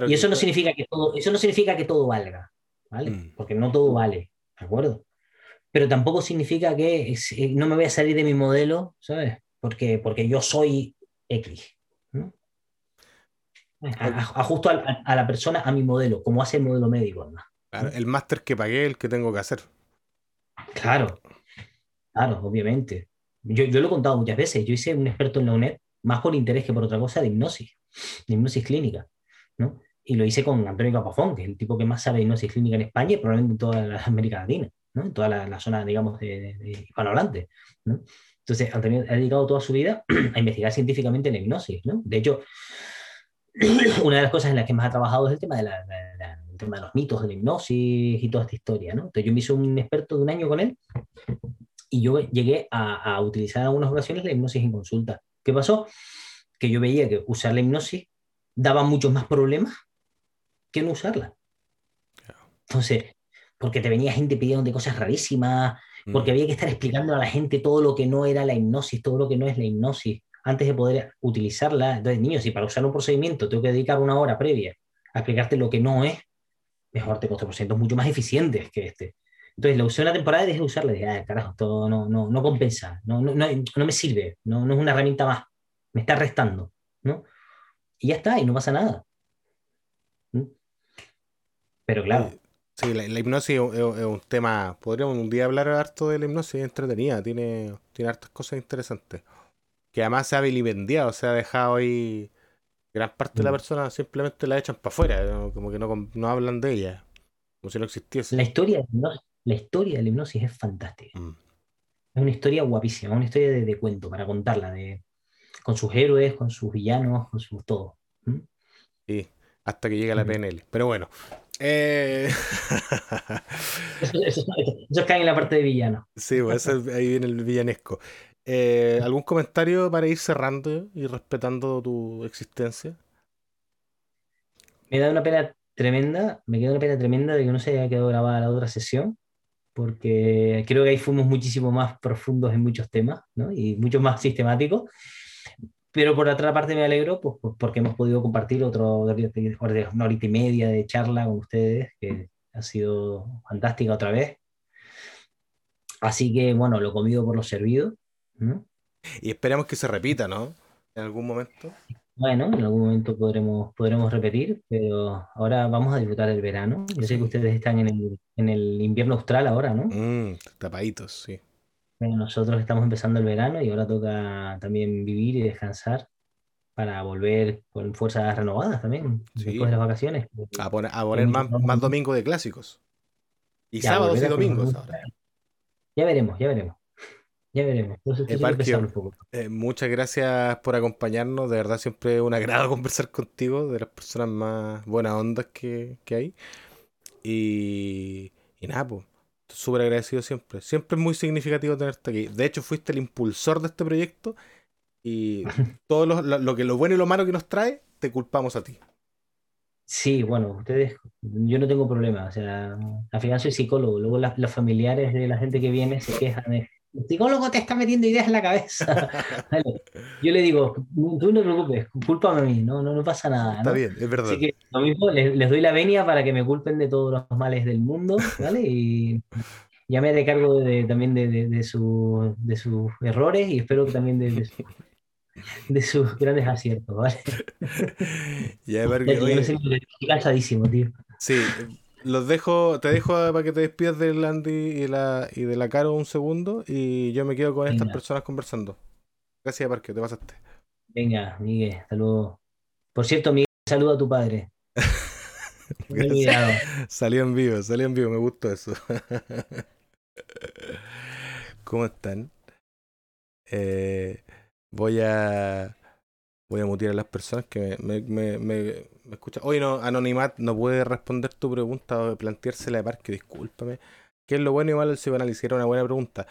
Speaker 2: y eso no, significa que todo, eso no significa que todo valga, ¿vale? Mm. Porque no todo vale, ¿de acuerdo? Pero tampoco significa que eh, no me voy a salir de mi modelo, ¿sabes? Porque, porque yo soy X. ¿no? Ajusto a, la persona a mi modelo, como hace el modelo médico.
Speaker 1: el máster que pagué, el que tengo que hacer.
Speaker 2: Claro, claro, obviamente. Yo, yo lo he contado muchas veces. Yo hice un experto en la UNED, más por interés que por otra cosa, de hipnosis, de hipnosis clínica. Y lo hice con Antonio Capafón, que es el tipo que más sabe de hipnosis clínica en España y probablemente en toda la América Latina, ¿no? En toda la, zona, digamos, de, de hispanohablante, Entonces, Antonio ha dedicado toda su vida a investigar científicamente la hipnosis, ¿no? De hecho, una de las cosas en las que más ha trabajado es el tema de, la, tema de los mitos de la hipnosis y toda esta historia, ¿no? Entonces yo me hice un experto de un año con él y yo llegué a, a utilizar en algunas ocasiones la hipnosis en consulta. ¿Qué pasó? Que yo veía que usar la hipnosis daba muchos más problemas que no usarla. Entonces, porque te venía gente pidiendo cosas rarísimas, porque mm. había que estar explicando a la gente todo lo que no era la hipnosis, todo lo que no es la hipnosis. antes de poder utilizarla. Entonces, niños, si para usar un procedimiento tengo que dedicar una hora previa a explicarte lo que no es, mejor te coste procedimientos mucho más eficientes que este. Entonces, la usé una temporada y dejé de usarla. dije, ah, carajo, esto no, no, no compensa, no, no, no, no me sirve, no, no es una herramienta más, me está restando, ¿no? Y ya está, y no pasa nada. ¿Mm? Pero claro,
Speaker 1: Sí, la, la hipnosis es, es- es un tema. Podríamos un día hablar harto de la hipnosis, es entretenida, tiene, tiene hartas cosas interesantes. Que además se ha vilipendiado, se ha dejado ahí. Gran parte de la
Speaker 2: Mm.
Speaker 1: persona simplemente la echan para afuera, como que no, no hablan de ella, como si no existiese.
Speaker 2: la historia de la hipnosis, la historia de la hipnosis es fantástica.
Speaker 1: Mm.
Speaker 2: Es una historia guapísima, una historia de, de cuento para contarla, de, con sus héroes, con sus villanos, con su todo. ¿Mm?
Speaker 1: Sí, hasta que llega la. PNL. Pero bueno. eh,
Speaker 2: Eso, eso, eso cae en la parte de villano.
Speaker 1: Sí, pues ahí viene el villanesco. Eh, ¿algún comentario para ir cerrando y respetando tu existencia?
Speaker 2: Me da una pena tremenda, me queda una pena tremenda de que no se haya quedado grabada la otra sesión, porque creo que ahí fuimos muchísimo más profundos en muchos temas, ¿no? Y mucho más sistemáticos. Pero por otra parte me alegro pues, pues, porque hemos podido compartir otro, una horita y media de charla con ustedes, que ha sido fantástica otra vez. Así que, bueno, lo comido por lo servido. ¿no?
Speaker 1: Y esperamos que se repita, ¿no? En algún momento.
Speaker 2: Bueno, en algún momento podremos, podremos repetir, pero ahora vamos a disfrutar el verano. Yo sé que ustedes están en el, en el invierno austral ahora, ¿no?
Speaker 1: Mm, tapaditos, sí.
Speaker 2: Bueno, nosotros estamos empezando el verano y ahora toca también vivir y descansar para volver con fuerzas renovadas también,
Speaker 1: Sí.
Speaker 2: después de las vacaciones.
Speaker 1: A poner, a poner más, más domingos de clásicos. Y
Speaker 2: Ya,
Speaker 1: sábados y domingos ahora.
Speaker 2: Ya veremos, ya veremos. Ya veremos. Entonces,
Speaker 1: Eh,
Speaker 2: un poco.
Speaker 1: eh, muchas gracias por acompañarnos. De verdad, siempre es un agrado conversar contigo, de las personas más buenas ondas que, que hay. Y, y nada, pues, súper agradecido siempre. Siempre es muy significativo tenerte aquí. De hecho, fuiste el impulsor de este proyecto y todo lo, lo- lo que lo bueno y lo malo que nos trae, te culpamos a ti.
Speaker 2: Sí, bueno, ustedes, yo no tengo problema, o sea, al final soy psicólogo, luego las- los familiares de la gente que viene se quejan de, el psicólogo te está metiendo ideas en la cabeza. Vale, Yo le digo, tú no te preocupes, cúlpame a mí, no, no, no pasa nada,
Speaker 1: Está bien, es verdad.
Speaker 2: Así que lo mismo, les, les doy la venia para que me culpen de todos los males del mundo, ¿vale? Y ya me haré cargo de- también de, de- de su- de sus errores y espero que también de, de, su- de sus grandes aciertos, ¿vale?
Speaker 1: Ya,
Speaker 2: yo
Speaker 1: oye,
Speaker 2: cansadísimo, tío.
Speaker 1: Sí, los dejo, te dejo para que te despidas del Andy y, la, y de la Caro un segundo y yo me quedo con estas personas conversando. Gracias, Parque, te pasaste.
Speaker 2: Venga, Miguel, luego. Por cierto, Miguel, saluda a tu padre.
Speaker 1: Salió en vivo, salió en vivo, me gustó eso. ¿Cómo están? Eh, voy a voy a mutear a las personas que me, me, escuchan. Oye, no, Anonimat no puede responder tu pregunta o planteársela de Parque, discúlpame. Que es lo bueno, igual el psicoanálisis era una buena pregunta.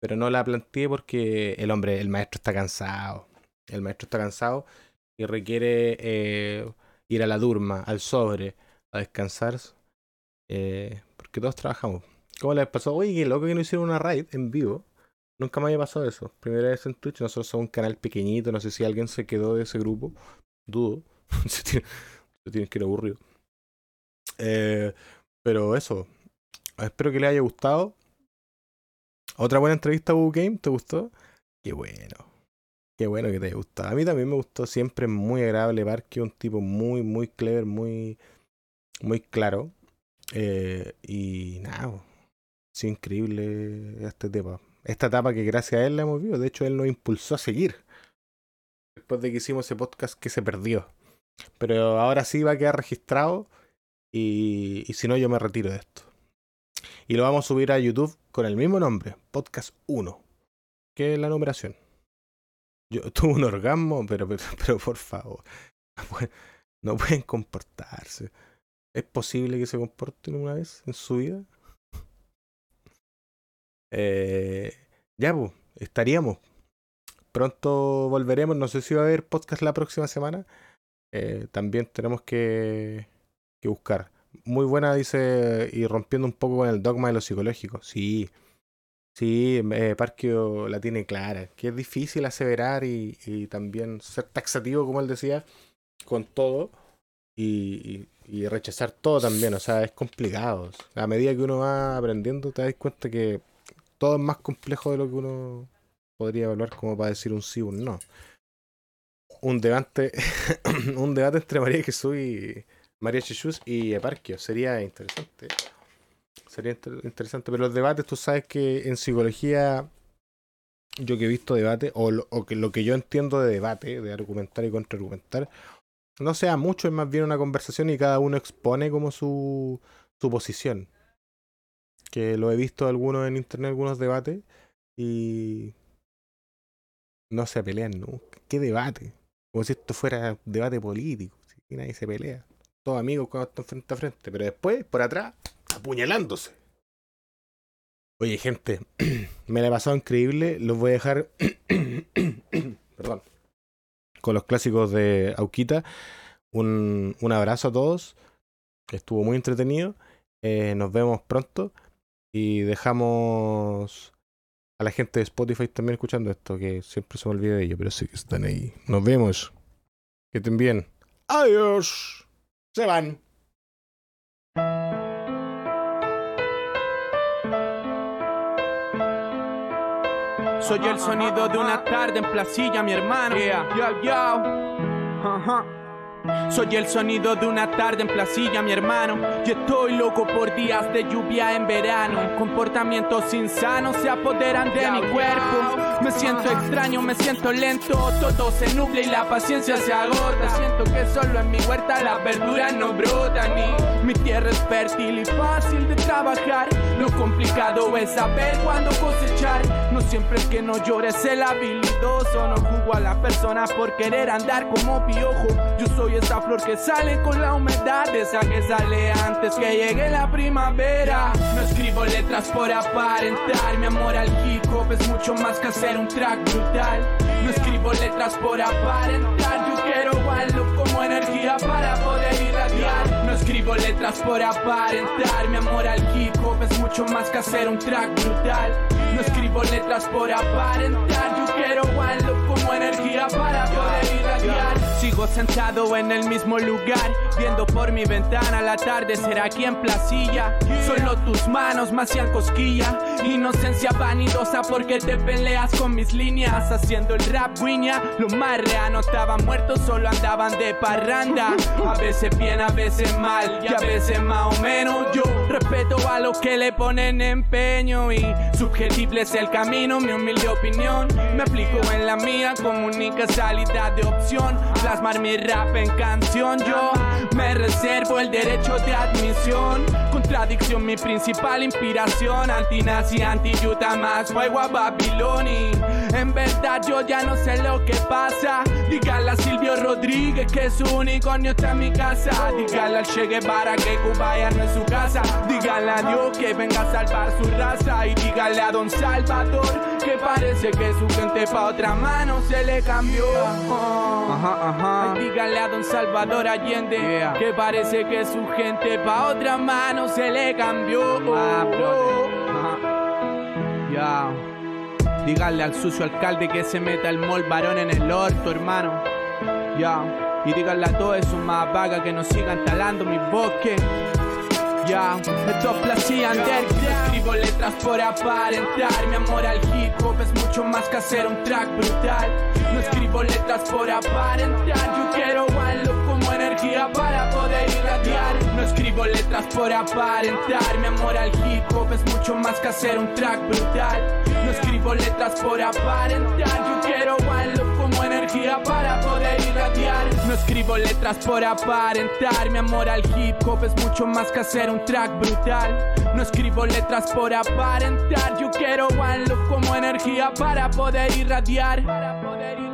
Speaker 1: Pero no la planteé porque el hombre, el maestro está cansado. El maestro está cansado y requiere eh, ir a la durma, al sobre, a descansar. eh, porque todos trabajamos. ¿Cómo les pasó? Oye, qué loco que no hicieron una raid en vivo. Nunca me había pasado eso. Primera vez en Twitch. Nosotros somos un canal pequeñito. No sé si alguien se quedó de ese grupo. Dudo. se tiene- que ir aburrido. Eh, pero eso. Espero que les haya gustado. Otra buena entrevista a Google Game. ¿Te gustó? Qué bueno. Qué bueno que te haya gustado. A mí también me gustó. Siempre es muy agradable. Parque un tipo muy, muy clever, muy, muy claro. Eh, y nada. Es increíble esta etapa. Esta etapa que gracias a él la hemos visto. De hecho, él nos impulsó a seguir. Después de que hicimos ese podcast que se perdió. Pero ahora sí va a quedar registrado. Y, si no, yo me retiro de esto. Y lo vamos a subir a YouTube con el mismo nombre, Podcast 1, que es la numeración. Yo tuve un orgasmo, pero, pero, pero por favor, no pueden comportarse. ¿Es posible que se comporten una vez en su vida? Eh, ya, pues, estaríamos. Pronto volveremos. No sé si va a haber podcast la próxima semana. Eh, también tenemos que, buscar. Muy buena, dice, y rompiendo un poco con el dogma de lo psicológico. Sí, Sí, eh, la tiene clara, que es difícil aseverar y, también ser taxativo, como él decía, con todo y, rechazar todo también, o sea, es complicado. A medida que uno va aprendiendo, te das cuenta que todo es más complejo de lo que uno podría evaluar como para decir un sí o un no. Un debate, un debate entre María Jesús y María Jesús y Eparquio sería interesante. Sería interesante, pero los debates, tú sabes que en psicología, yo que he visto debate, o, o que lo que yo entiendo de debate, de argumentar y contraargumentar, no sea mucho, es más bien una conversación y cada uno expone como su, su posición. Que lo he visto algunos en internet, algunos debates, y no se pelean nunca. ¿Qué debate? Como si esto fuera debate político, si nadie se pelea. Todos amigos cuando están frente a frente, pero después, por atrás, apuñalándose. Oye, gente, me la he pasado increíble. Los voy a dejar. Perdón con los clásicos de Auquita. Un, un abrazo a todos. Estuvo muy entretenido. Eh, nos vemos pronto. Y dejamos a la gente de Spotify también escuchando esto, que siempre se me olvida de ello, pero sí que están ahí. Nos vemos. Que estén bien. Adiós. Se van.
Speaker 3: Soy el sonido de una tarde en placilla, mi hermano. Yeah, yeah. Soy el sonido de una tarde en placilla, mi hermano. Y estoy loco por días de lluvia en verano. Comportamientos insanos se apoderan de mi cuerpo. Me siento extraño, me siento lento. Todo se nubla y la paciencia se agota. Siento que solo en mi huerta las verduras no brotan. Y mi tierra es fértil y fácil de trabajar. Lo complicado es saber cuándo cosechar. No siempre es que no llores el habilidoso. No jugo a la persona por querer andar como piojo. Yo soy esa flor que sale con la humedad, esa que sale antes que llegue la primavera. No escribo letras por aparentar, mi amor al hip hop es mucho más que hacer un track brutal. No escribo letras por aparentar, algo como energía para poder irradiar. No escribo letras por aparentar, mi amor al hip hop es mucho más que hacer un track brutal. No escribo letras por aparentar, yo quiero algo como energía para poder irradiar. Sigo sentado en el mismo lugar, viendo por mi ventana la tarde será aquí en Placilla. Solo tus manos me hacían cosquilla, inocencia vanidosa porque te peleas con mis líneas. Haciendo el rap guiña, lo más no estaban muertos, solo andaban de parranda. A veces bien, a veces mal, y a veces más o menos. Yo respeto a los que le ponen empeño y subjetible es el camino, mi humilde opinión. Me aplico en la mía como única salida de opción plasmar mi rap en canción. Yo me reservo el derecho de admisión. Contradicción, mi principal inspiración. Antinazi, anti-yuta, más fuego a Babiloni. En verdad, yo ya no sé lo que pasa. Dígale a Silvio Rodríguez que su unicornio está en mi casa. Dígale al Che Guevara que Cuba ya no es su casa. Dígale a Dios que venga a salvar su raza. Y dígale a Don Salvador que parece que su gente pa' otra mano se le cambió. Ajá, ajá. dígale a don Salvador Allende que parece que su gente pa' otra mano se le cambió. Ah, Ya. Dígale al sucio alcalde que se meta el mol varón en el orto, hermano. Ya. Y dígale a todos esos más vagas que nos sigan talando mis bosques. Placía Escribo letras por aparentar. Mi amor al hip hop es mucho más que hacer un track brutal. No escribo letras por aparentar. Yo quiero algo como energía para poder irradiar. No escribo letras por aparentar. Mi amor al hip hop es mucho más que hacer un track brutal. No escribo letras por aparentar. Yo quiero algo como energía para poder irradiar. No escribo letras por aparentar. Mi amor al hip hop es mucho más que hacer un track brutal. No escribo letras por aparentar. Yo quiero algo como energía para poder irradiar. Para poder irradiar.